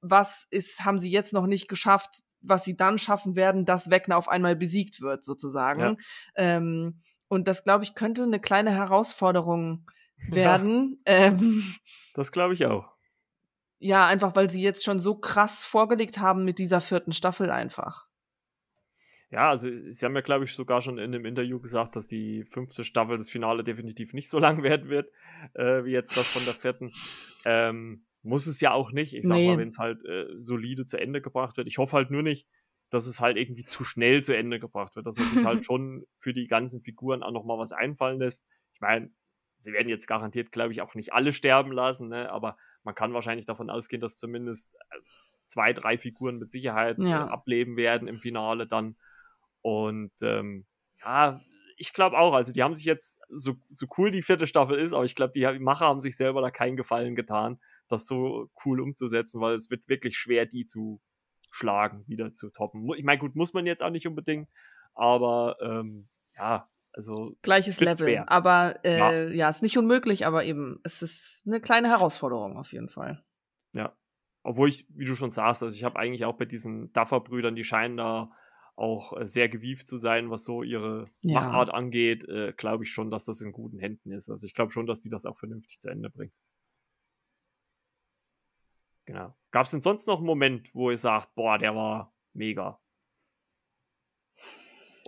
was ist, haben sie jetzt noch nicht geschafft, was sie dann schaffen werden, dass Wegner auf einmal besiegt wird, sozusagen. Ja. Ähm, und das, glaube ich, könnte eine kleine Herausforderung werden. Ja, ähm, das glaube ich auch. Ja, einfach weil sie jetzt schon so krass vorgelegt haben mit dieser vierten Staffel einfach. Ja, also sie haben ja, glaube ich, sogar schon in einem Interview gesagt, dass die fünfte Staffel, das Finale, definitiv nicht so lang werden wird, äh, wie jetzt das von der vierten. Ähm, muss es ja auch nicht. Ich sag nee. mal, wenn es halt äh, solide zu Ende gebracht wird. Ich hoffe halt nur nicht, dass es halt irgendwie zu schnell zu Ende gebracht wird, dass man sich halt schon für die ganzen Figuren auch nochmal was einfallen lässt. Ich meine, sie werden jetzt garantiert, glaube ich, auch nicht alle sterben lassen, ne? aber man kann wahrscheinlich davon ausgehen, dass zumindest äh, zwei, drei Figuren mit Sicherheit äh, ja. äh, ableben werden im Finale dann. Und ähm, ja, ich glaube auch, also die haben sich jetzt, so, so cool die vierte Staffel ist, aber ich glaube, die Macher haben sich selber da keinen Gefallen getan, das so cool umzusetzen, weil es wird wirklich schwer, die zu schlagen, wieder zu toppen. Ich meine, gut, muss man jetzt auch nicht unbedingt, aber ähm, ja, also gleiches Level, schwer. aber äh, ja. ja, ist nicht unmöglich, aber eben es ist eine kleine Herausforderung auf jeden Fall. Ja, obwohl ich, wie du schon sagst, also ich habe eigentlich auch bei diesen Duffer-Brüdern, die scheinen da auch äh, sehr gewieft zu sein, was so ihre ja. Machart angeht, äh, glaube ich schon, dass das in guten Händen ist. Also ich glaube schon, dass die das auch vernünftig zu Ende bringen. Genau. Gab es denn sonst noch einen Moment, wo ihr sagt, boah, der war mega?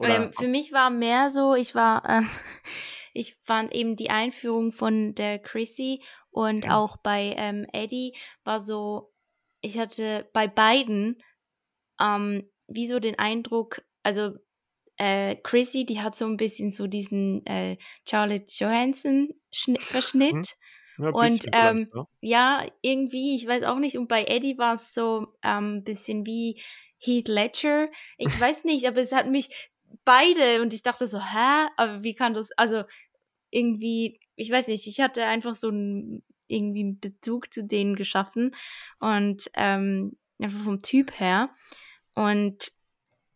Ähm, für mich war mehr so, ich war, äh, ich fand eben die Einführung von der Chrissy und ja. auch bei ähm, Eddie war so, ich hatte bei beiden ähm, wie so den Eindruck, also äh, Chrissy, die hat so ein bisschen so diesen äh, Charlotte Johansson Verschnitt. Mhm. Ja, und ähm, ja. ja. irgendwie, ich weiß auch nicht, und bei Eddie war es so ein ähm, bisschen wie Heath Ledger. Ich weiß nicht, aber es hat mich beide und ich dachte so, hä? Aber wie kann das, also irgendwie, ich weiß nicht, ich hatte einfach so einen irgendwie einen Bezug zu denen geschaffen und ähm, einfach vom Typ her. Und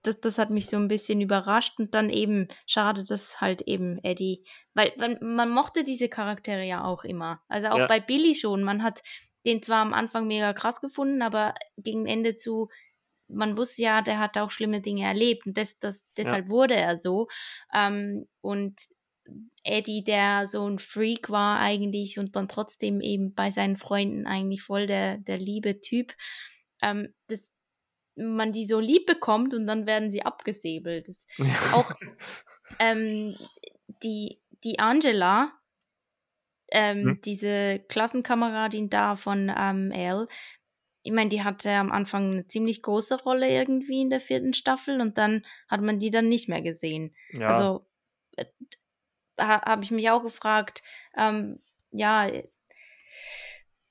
das, das hat mich so ein bisschen überrascht und dann eben schade, dass halt eben Eddie, weil man, man mochte diese Charaktere ja auch immer. Also auch ja. bei Billy schon. Man hat den zwar am Anfang mega krass gefunden, aber gegen Ende zu, man wusste ja, der hat auch schlimme Dinge erlebt und das, das, deshalb ja. wurde er so. Ähm, und Eddie, der so ein Freak war eigentlich und dann trotzdem eben bei seinen Freunden eigentlich voll der, der liebe Typ. Ähm, das, man die so lieb bekommt und dann werden sie abgesäbelt. Das auch ähm, die, die Angela, ähm, hm? diese Klassenkameradin da von ähm, Elle, ich meine, die hatte am Anfang eine ziemlich große Rolle irgendwie in der vierten Staffel und dann hat man die dann nicht mehr gesehen. Ja. Also äh, ha, habe ich mich auch gefragt, ähm, ja,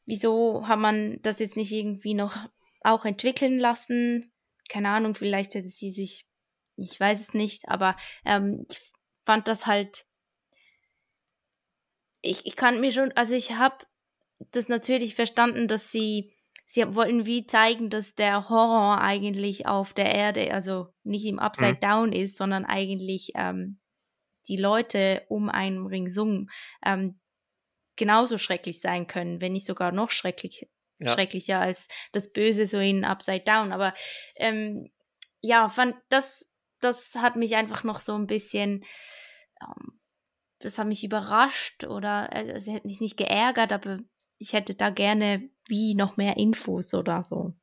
wieso hat man das jetzt nicht irgendwie noch auch entwickeln lassen. Keine Ahnung, vielleicht hätte sie sich, ich weiß es nicht, aber ähm, ich fand das halt. Ich, ich kann mir schon, also ich habe das natürlich verstanden, dass sie, sie wollten wie zeigen, dass der Horror eigentlich auf der Erde, also nicht im Upside mhm. Down ist, sondern eigentlich ähm, die Leute um einen ringsum ähm, genauso schrecklich sein können, wenn nicht sogar noch schrecklich, ja. schrecklicher als das Böse so in Upside Down. Aber ähm, ja, fand das, das hat mich einfach noch so ein bisschen, ähm, das hat mich überrascht oder also, es hätte mich nicht geärgert, aber ich hätte da gerne wie noch mehr Infos oder so.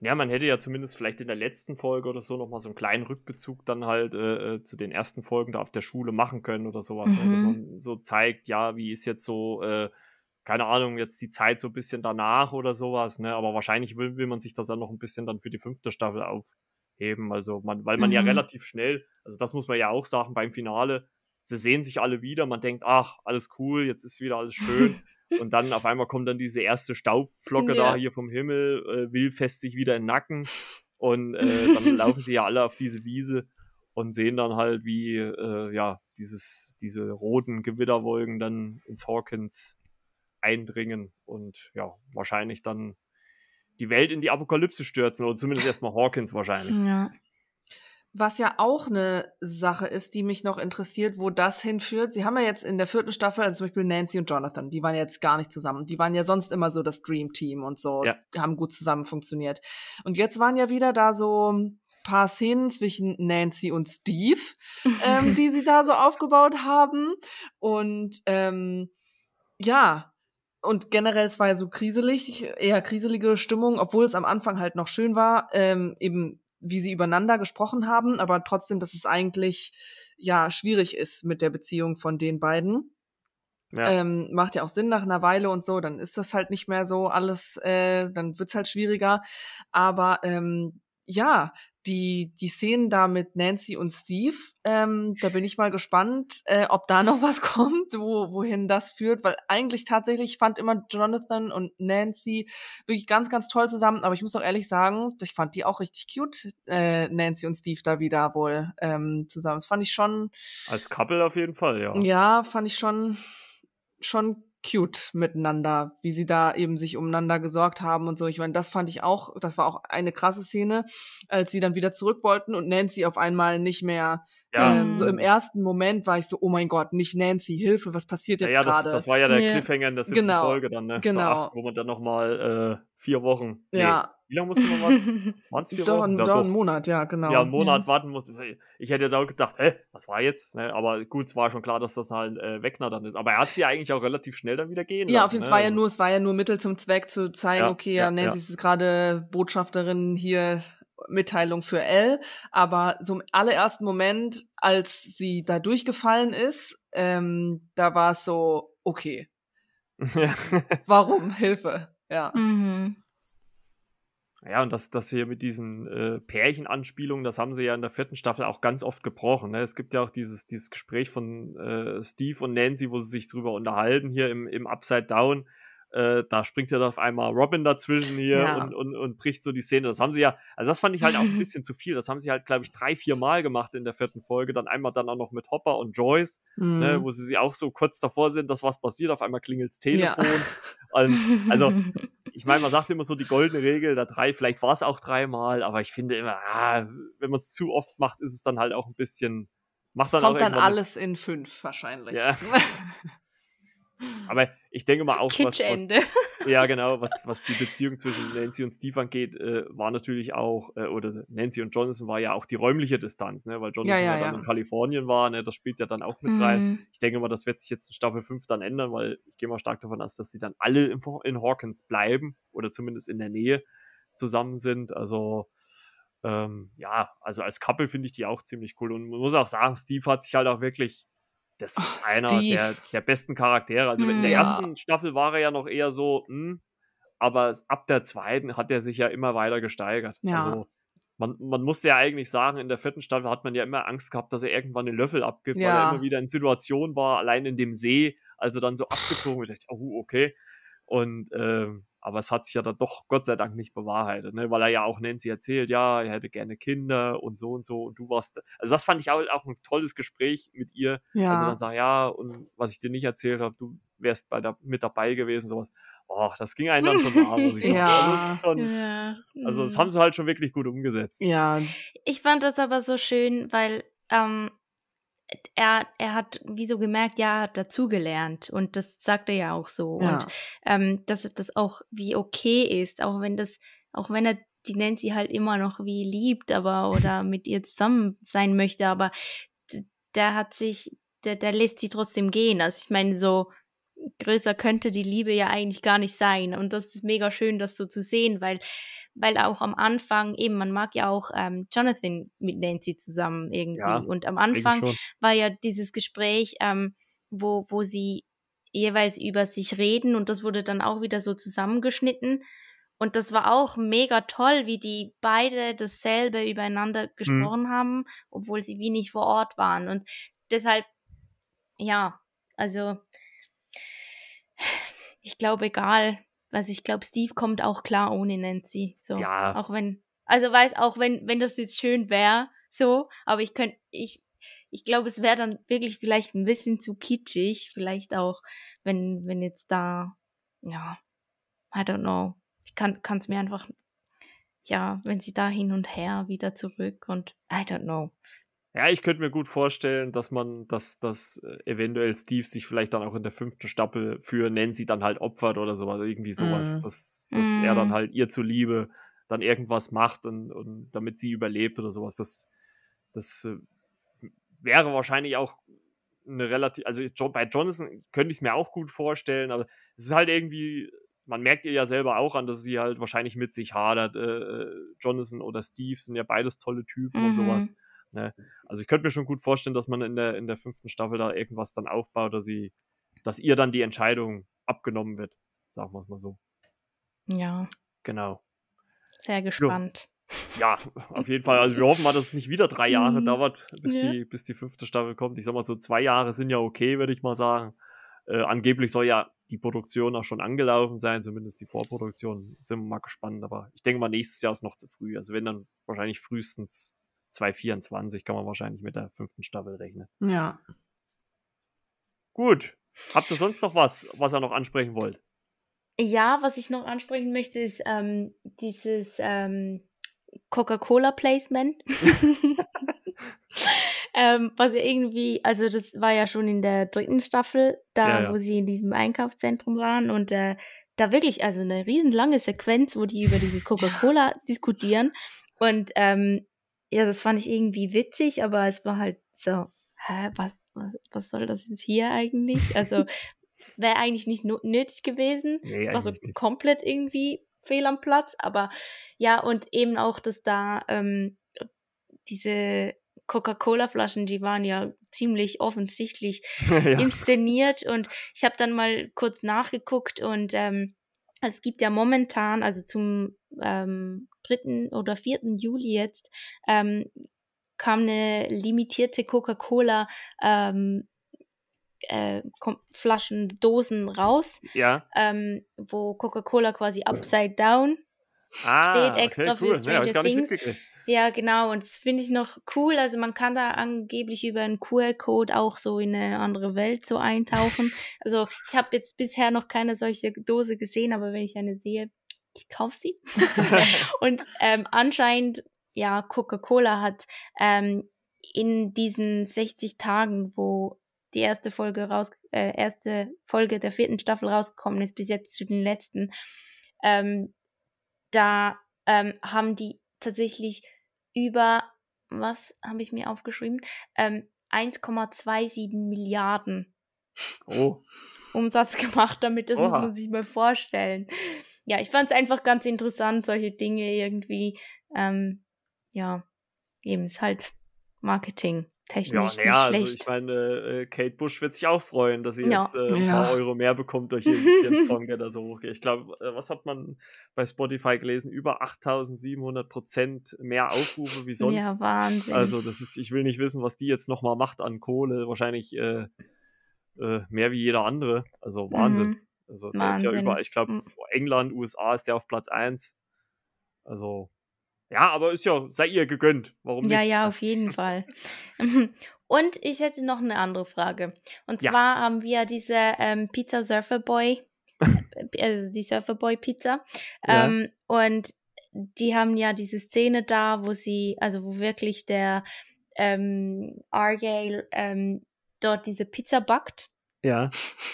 Ja, man hätte ja zumindest vielleicht in der letzten Folge oder so nochmal so einen kleinen Rückbezug dann halt äh, äh, zu den ersten Folgen da auf der Schule machen können oder sowas. Mhm. Ne? Dass mhm. man so zeigt, ja, wie ist jetzt so äh, keine Ahnung, jetzt die Zeit so ein bisschen danach oder sowas, ne? Aber wahrscheinlich will, will man sich das dann noch ein bisschen dann für die fünfte Staffel aufheben. Also man, weil man mhm. ja relativ schnell, also das muss man ja auch sagen beim Finale, sie sehen sich alle wieder, man denkt, ach, alles cool, jetzt ist wieder alles schön. und dann auf einmal kommt dann diese erste Staubflocke ja. da hier vom Himmel, äh, Will fest sich wieder in den Nacken und äh, dann laufen sie ja alle auf diese Wiese und sehen dann halt, wie äh, ja dieses, diese roten Gewitterwolken dann ins Hawkins eindringen und ja, wahrscheinlich dann die Welt in die Apokalypse stürzen oder zumindest erstmal Hawkins wahrscheinlich. Ja. Was ja auch eine Sache ist, die mich noch interessiert, wo das hinführt. Sie haben ja jetzt in der vierten Staffel, also zum Beispiel Nancy und Jonathan, die waren jetzt gar nicht zusammen. Die waren ja sonst immer so das Dream Team und so, ja. haben gut zusammen funktioniert. Und jetzt waren ja wieder da so ein paar Szenen zwischen Nancy und Steve, ähm, die sie da so aufgebaut haben. Und ähm, ja, und generell, es war ja so kriselig, eher kriselige Stimmung, obwohl es am Anfang halt noch schön war, ähm, eben wie sie übereinander gesprochen haben, aber trotzdem, dass es eigentlich ja schwierig ist mit der Beziehung von den beiden. Ja. Ähm, macht ja auch Sinn nach einer Weile und so, dann ist das halt nicht mehr so alles, äh, dann wird's halt schwieriger. Aber ähm, ja, die, die Szenen da mit Nancy und Steve, ähm, da bin ich mal gespannt, äh, ob da noch was kommt, wo, wohin das führt, weil eigentlich tatsächlich fand immer Jonathan und Nancy wirklich ganz, ganz toll zusammen, aber ich muss auch ehrlich sagen, ich fand die auch richtig cute, äh, Nancy und Steve da wieder wohl ähm, zusammen. Das fand ich schon. Als Couple auf jeden Fall, ja. Ja, fand ich schon, schon cute miteinander, wie sie da eben sich umeinander gesorgt haben und so. Ich meine, das fand ich auch, das war auch eine krasse Szene, als sie dann wieder zurück wollten und Nancy auf einmal nicht mehr ja. Ähm, so im ersten Moment war ich so, oh mein Gott, nicht Nancy, Hilfe, was passiert jetzt ja, gerade? Das, das, war ja der yeah. Cliffhanger in der siebten genau. Folge dann, ne? Genau. Acht, wo man dann nochmal äh, vier Wochen. Nee, ja. Wie lange musste man warten? Waren es vier doch, Wochen? Doch, doch, einen Monat, ja, genau. Ja, einen Monat mhm. warten musste. Ich hätte jetzt auch gedacht, hä, was war jetzt? Ne? Aber gut, es war schon klar, dass das halt äh, Wegner dann ist. Aber er hat sie ja eigentlich auch relativ schnell dann wieder gehen Ja, auf jeden Fall ne? war ja nur, es war ja nur Mittel zum Zweck zu zeigen, ja, okay, ja, Nancy ja. ist gerade Botschafterin hier Mitteilung für Elle, aber so im allerersten Moment, als sie da durchgefallen ist, ähm, da war es so, okay. Warum? Hilfe. Ja. Mhm. ja, und das, das hier mit diesen äh, Pärchenanspielungen, das haben sie ja in der vierten Staffel auch ganz oft gebrochen. Ne? Es gibt ja auch dieses, dieses Gespräch von äh, Steve und Nancy, wo sie sich drüber unterhalten, hier im, im Upside Down äh, da springt ja auf einmal Robin dazwischen hier ja. und, und, und bricht so die Szene. Das haben sie ja, also das fand ich halt auch ein bisschen zu viel. Das haben sie halt, glaube ich, drei, vier Mal gemacht in der vierten Folge. Dann einmal dann auch noch mit Hopper und Joyce, ne, mhm. ne, wo sie sich auch so kurz davor sind, dass was passiert. Auf einmal klingelt's Telefon. Ja. Und, also, ich meine, man sagt immer so die goldene Regel der drei, vielleicht war es auch dreimal, aber ich finde immer, ah, wenn man es zu oft macht, ist es dann halt auch ein bisschen. Macht dann Kommt dann alles in fünf wahrscheinlich. Ja. Aber ich denke mal auch, was, was, ja genau, was, was die Beziehung zwischen Nancy und Steve angeht, äh, war natürlich auch, äh, oder Nancy und Jonathan war ja auch die räumliche Distanz, ne, weil Jonathan ja, ja, ja dann in Kalifornien war, ne, das spielt ja dann auch mit mhm. rein. Ich denke mal, das wird sich jetzt in Staffel 5 dann ändern, weil ich gehe mal stark davon aus, dass sie dann alle in, in Hawkins bleiben oder zumindest in der Nähe zusammen sind. Also ähm, ja, also als Couple finde ich die auch ziemlich cool und man muss auch sagen, Steve hat sich halt auch wirklich das ist Ach, einer der, der, besten Charaktere. Also in der ja. ersten Staffel war er ja noch eher so, mh, hm, aber ab der zweiten hat er sich ja immer weiter gesteigert. Ja. Also man, man musste ja eigentlich sagen, in der vierten Staffel hat man ja immer Angst gehabt, dass er irgendwann den Löffel abgibt, ja. weil er immer wieder in Situationen war, allein in dem See, also dann so abgezogen wird. Ich dachte, oh, okay. Und ähm, aber es hat sich ja dann doch Gott sei Dank nicht bewahrheitet, ne? weil er ja auch Nancy erzählt, ja, er hätte gerne Kinder und so und so und du warst, also das fand ich auch, auch ein tolles Gespräch mit ihr. Ja. Also dann sagt, ja, und was ich dir nicht erzählt habe, du wärst bei der, mit dabei gewesen, sowas. Oh, das ging einem dann schon sagen. ja. Also, schon, ja. also das haben sie halt schon wirklich gut umgesetzt. Ja. Ich fand das aber so schön, weil ähm, er, er hat wie so gemerkt, ja, er hat dazugelernt und das sagt er ja auch so. Ja. Und ähm, dass es das auch wie okay ist, auch wenn das, auch wenn er die Nancy halt immer noch wie liebt, aber oder mit ihr zusammen sein möchte, aber der hat sich, der, der lässt sie trotzdem gehen. Also ich meine, so größer könnte die Liebe ja eigentlich gar nicht sein. Und das ist mega schön, das so zu sehen, weil weil auch am Anfang eben, man mag ja auch ähm, Jonathan mit Nancy zusammen irgendwie. Ja, und am Anfang war ja dieses Gespräch, ähm, wo, wo sie jeweils über sich reden und das wurde dann auch wieder so zusammengeschnitten. Und das war auch mega toll, wie die beide dasselbe übereinander mhm. gesprochen mhm. haben, obwohl sie wie nicht vor Ort waren. Und deshalb, ja, also ich glaube, egal, also ich glaube, Steve kommt auch klar ohne Nancy. So. Ja. Auch wenn, also weiß, auch wenn, wenn das jetzt schön wäre, so, aber ich könnte, ich, ich glaube, es wäre dann wirklich vielleicht ein bisschen zu kitschig, vielleicht auch, wenn, wenn jetzt da, ja, I don't know. Ich kann es mir einfach, ja, wenn sie da hin und her wieder zurück und I don't know. Ja, ich könnte mir gut vorstellen, dass man, dass, dass äh, eventuell Steve sich vielleicht dann auch in der fünften Staffel für Nancy dann halt opfert oder sowas, irgendwie sowas, mm. dass, dass mm. er dann mhm. halt ihr zuliebe dann irgendwas macht und, und damit sie überlebt oder sowas. Das, das äh, wäre wahrscheinlich auch eine relativ, also bei Jonathan könnte ich es mir auch gut vorstellen, aber es ist halt irgendwie, man merkt ihr ja selber auch an, dass sie halt wahrscheinlich mit sich hadert. Äh, äh Jonathan oder Steve sind ja beides tolle Typen mhm. und sowas. Ne? Also ich könnte mir schon gut vorstellen, dass man in der, in der fünften Staffel da irgendwas dann aufbaut, dass sie, dass ihr dann die Entscheidung abgenommen wird. Sagen wir es mal so. Ja. Genau. Sehr gespannt. Ja, auf jeden Fall. Also wir hoffen mal, dass es nicht wieder drei Jahre mhm. dauert, bis, ja. die, bis die fünfte Staffel kommt. Ich sag mal so, zwei Jahre sind ja okay, würde ich mal sagen. Äh, angeblich soll ja die Produktion auch schon angelaufen sein, zumindest die Vorproduktion. Sind wir mal gespannt, aber ich denke mal, nächstes Jahr ist noch zu früh. Also wenn dann wahrscheinlich frühestens 2024 kann man wahrscheinlich mit der fünften Staffel rechnen. Ja. Gut. Habt ihr sonst noch was, was ihr noch ansprechen wollt? Ja, was ich noch ansprechen möchte, ist ähm, dieses ähm, Coca-Cola-Placement. ähm, was ja irgendwie, also das war ja schon in der dritten Staffel, da ja, ja. wo sie in diesem Einkaufszentrum waren und äh, da wirklich, also eine riesenlange Sequenz, wo die über dieses Coca-Cola diskutieren. Und ähm, ja, das fand ich irgendwie witzig, aber es war halt so, hä, was, was, was soll das jetzt hier eigentlich? Also wäre eigentlich nicht nötig gewesen. Nee, war so komplett irgendwie fehl am Platz, aber ja, und eben auch, dass da ähm, diese Coca-Cola-Flaschen, die waren ja ziemlich offensichtlich ja. inszeniert und ich habe dann mal kurz nachgeguckt und ähm, es gibt ja momentan, also zum ähm, 3. oder 4. Juli jetzt, ähm, kam eine limitierte Coca-Cola ähm, äh, Flaschen, Dosen raus, Ja. ähm, wo Coca-Cola quasi upside down Ah, steht extra okay, für cool. Ich Stranger nicht Things. Ja, genau. Und das finde ich noch cool. Also man kann da angeblich über einen QR-Code auch so in eine andere Welt so eintauchen. Also ich habe jetzt bisher noch keine solche Dose gesehen, aber wenn ich eine sehe, ich kaufe sie. Und ähm, anscheinend, ja, Coca-Cola hat ähm, in diesen 60 Tagen, wo die erste Folge raus, äh, erste Folge der vierten Staffel rausgekommen ist, bis jetzt zu den letzten, ähm, da ähm, haben die tatsächlich über, was habe ich mir aufgeschrieben? Ähm, 1,27 Milliarden Oh, Umsatz gemacht damit. Das muss Oha. man sich mal vorstellen. Ja, ich fand es einfach ganz interessant, solche Dinge irgendwie. Ähm, ja, eben ist halt Marketing ja, technisch naja, nicht also schlecht. ich meine, äh, Kate Bush wird sich auch freuen, dass sie Ja. jetzt äh, ein Ja. paar Euro mehr bekommt durch ihren, ihren Song, der da so hochgeht. Ich glaube, äh, was hat man bei Spotify gelesen? Über 8700 Prozent mehr Aufrufe wie sonst. ja, Wahnsinn. Also, das ist, ich will nicht wissen, was die jetzt nochmal macht an Kohle. Wahrscheinlich äh, äh, mehr wie jeder andere. Also Wahnsinn. Mhm. Also der ist ja Wahnsinn. über, ich glaube, Mhm. England, USA ist der auf Platz 1. Also, ja, aber ist ja, sei ihr gegönnt. Warum Ja, nicht? ja, auf jeden Fall. Und ich hätte noch eine andere Frage. Und Ja. zwar haben wir diese ähm, Pizza Surfer Boy, also die Surfer Boy Pizza. Ja. Ähm, und die haben ja diese Szene da, wo sie, also wo wirklich der ähm, Argyle ähm, dort diese Pizza backt. Ja,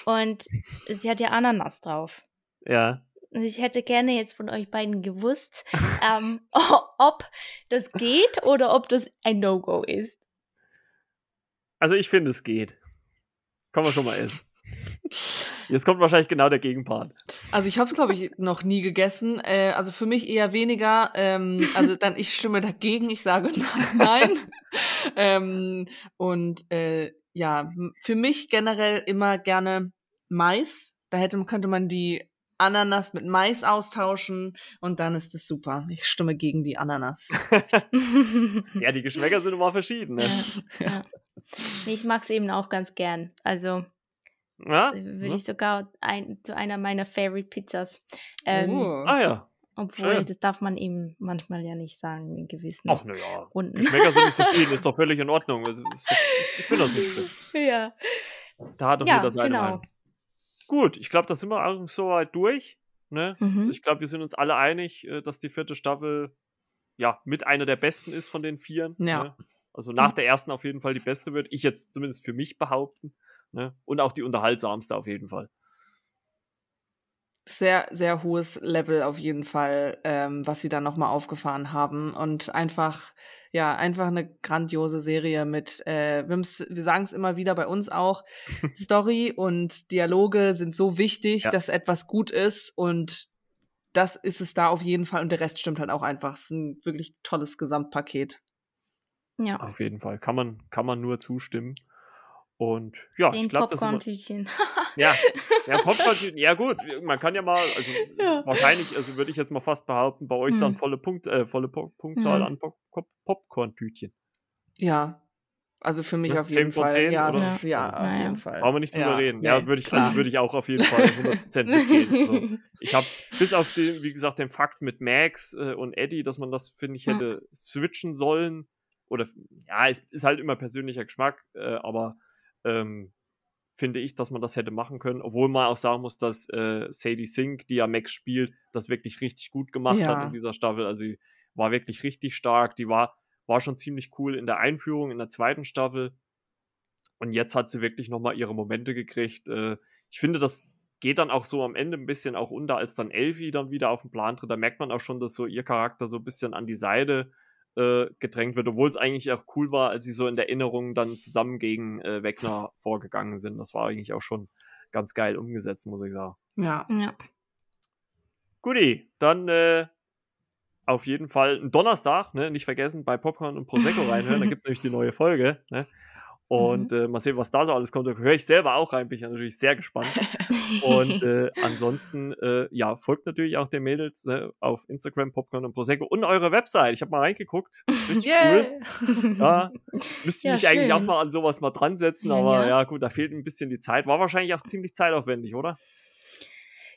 Und sie hat ja Ananas drauf. ja. Und ich hätte gerne jetzt von euch beiden gewusst, ähm, ob das geht oder ob das ein No-Go ist. Also ich finde, es geht. Kann man schon mal essen. Jetzt kommt wahrscheinlich genau der Gegenpart. Also ich habe es, glaube ich, noch nie gegessen. Äh, also für mich eher weniger. Ähm, also dann, ich stimme dagegen, ich sage nein. ähm, und äh, ja, für mich generell immer gerne Mais. Da hätte, könnte man die Ananas mit Mais austauschen und dann ist es super. Ich stimme gegen die Ananas. Ja, die Geschmäcker sind immer verschieden. Ne? ja, ja. Nee, ich mag es eben auch ganz gern. Also Ja? würde Ja? ich sogar ein, zu einer meiner Favorite Pizzas. Ähm, Oh. Ah ja. Obwohl, schön. das darf man eben manchmal ja nicht sagen in gewissen Ach naja. Runden. Geschmäcker sind nicht verschieden, ist doch völlig in Ordnung. Also, ich finde das nicht schlimm. ja. Da hat doch Ja, jeder seine genau. Meinung. Gut, ich glaube, da sind wir auch soweit durch. Ne? Mhm. Ich glaube, wir sind uns alle einig, äh, dass die vierte Staffel ja mit einer der besten ist von den vieren. Ja. Ne? Also nach der ersten auf jeden Fall die beste wird. Ich jetzt zumindest für mich behaupten. Ne? Und auch die unterhaltsamste auf jeden Fall. Sehr, sehr hohes Level auf jeden Fall, ähm, was sie dann nochmal aufgefahren haben. Und einfach, ja, einfach eine grandiose Serie mit, äh, wir sagen es immer wieder bei uns auch, Story und Dialoge sind so wichtig, Ja. dass etwas gut ist und das ist es da auf jeden Fall und der Rest stimmt halt auch einfach. Es ist ein wirklich tolles Gesamtpaket. Ja, Auf jeden Fall. Kann man, kann man nur zustimmen. Und ja, den ich glaube, das wir- Popcorn-Tütchen. Ja, ja, Popcorn, ja gut, man kann ja mal, also Ja. wahrscheinlich, also würde ich jetzt mal fast behaupten, bei euch dann Hm. volle Punkt, äh, volle Po- Punktzahl Hm. an Pop Pop Popcorn-Tütchen. Ja. Also für mich Ja, auf 10 jeden von Fall. 10, ja, oder? ja, ja, auf Naja. jeden Fall. Brauchen wir nicht drüber Ja, reden. nee, ja, würde ich, also würde ich auch auf jeden Fall 100% mitgehen. So. Ich habe bis auf den, wie gesagt, den Fakt mit Max äh, und Eddie, dass man das, finde ich, Hm. hätte switchen sollen. Oder ja, es ist halt immer persönlicher Geschmack, äh, aber ähm, finde ich, dass man das hätte machen können, obwohl man auch sagen muss, dass äh, Sadie Sink, die ja Max spielt, das wirklich richtig gut gemacht Ja. hat in dieser Staffel. Also sie war wirklich richtig stark. Die war, war schon ziemlich cool in der Einführung in der zweiten Staffel. Und jetzt hat sie wirklich nochmal ihre Momente gekriegt. Äh, ich finde, das geht dann auch so am Ende ein bisschen auch unter, als dann Elfie dann wieder auf den Plan tritt. Da merkt man auch schon, dass so ihr Charakter so ein bisschen an die Seite äh, gedrängt wird, obwohl es eigentlich auch cool war, als sie so in der Erinnerung dann zusammen gegen äh, Wegner vorgegangen sind. Das war eigentlich auch schon ganz geil umgesetzt, muss ich sagen. Ja. ja. Guti, dann äh, auf jeden Fall ein Donnerstag, ne, nicht vergessen, bei Popcorn und Prosecco reinhören, da gibt es nämlich die neue Folge. Ne? Und mhm. äh, mal sehen, was da so alles kommt. Da höre ich selber auch rein, bin ich ja natürlich sehr gespannt. und äh, ansonsten, äh, ja, folgt natürlich auch den Mädels ne, auf Instagram, Popcorn und Prosecco und eure Website. Ich habe mal reingeguckt. Richtig cool. Ja, müsste ja, mich schön. eigentlich auch mal an sowas mal dran setzen, aber ja. ja, gut, da fehlt ein bisschen die Zeit. War wahrscheinlich auch ziemlich zeitaufwendig, oder?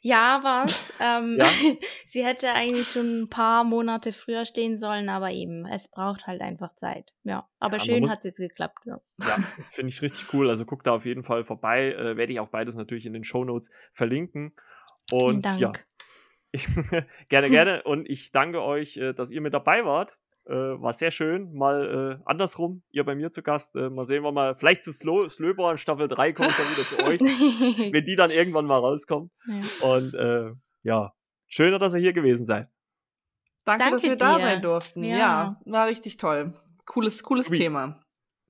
Ja, war's. Ähm, ja? sie hätte eigentlich schon ein paar Monate früher stehen sollen, aber eben, es braucht halt einfach Zeit. Ja, aber ja, schön hat es jetzt geklappt. Ja, ja finde ich richtig cool. Also guckt da auf jeden Fall vorbei. Äh, Werde ich auch beides natürlich in den Show Notes verlinken. Und Dank. ja, ich, gerne, gerne. Und ich danke euch, äh, dass ihr mit dabei wart. Äh, war sehr schön. Mal äh, andersrum, ihr bei mir zu Gast. Äh, mal sehen wir mal. Vielleicht zu Slow, Slöber Staffel 3 komme ich dann wieder zu euch, wenn die dann irgendwann mal rauskommen. Ja. Und äh, ja, schöner, dass ihr hier gewesen seid. Danke, Danke dass wir dir. da sein durften. Ja. ja. war richtig toll. Cooles, cooles Sweet. Thema.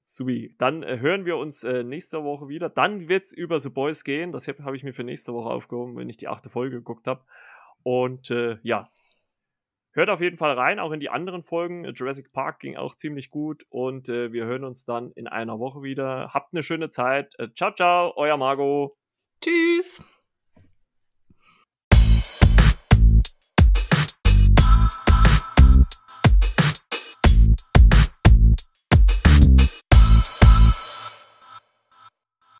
Subi. Dann äh, hören wir uns äh, nächste Woche wieder. Dann wird es über The Boys gehen. Das habe hab ich mir für nächste Woche aufgehoben, wenn ich die achte Folge geguckt habe. Und äh, ja, Hört auf jeden Fall rein, auch in die anderen Folgen. Jurassic Park ging auch ziemlich gut und äh, wir hören uns dann in einer Woche wieder. Habt eine schöne Zeit. Äh, ciao, ciao, euer Margot. Tschüss.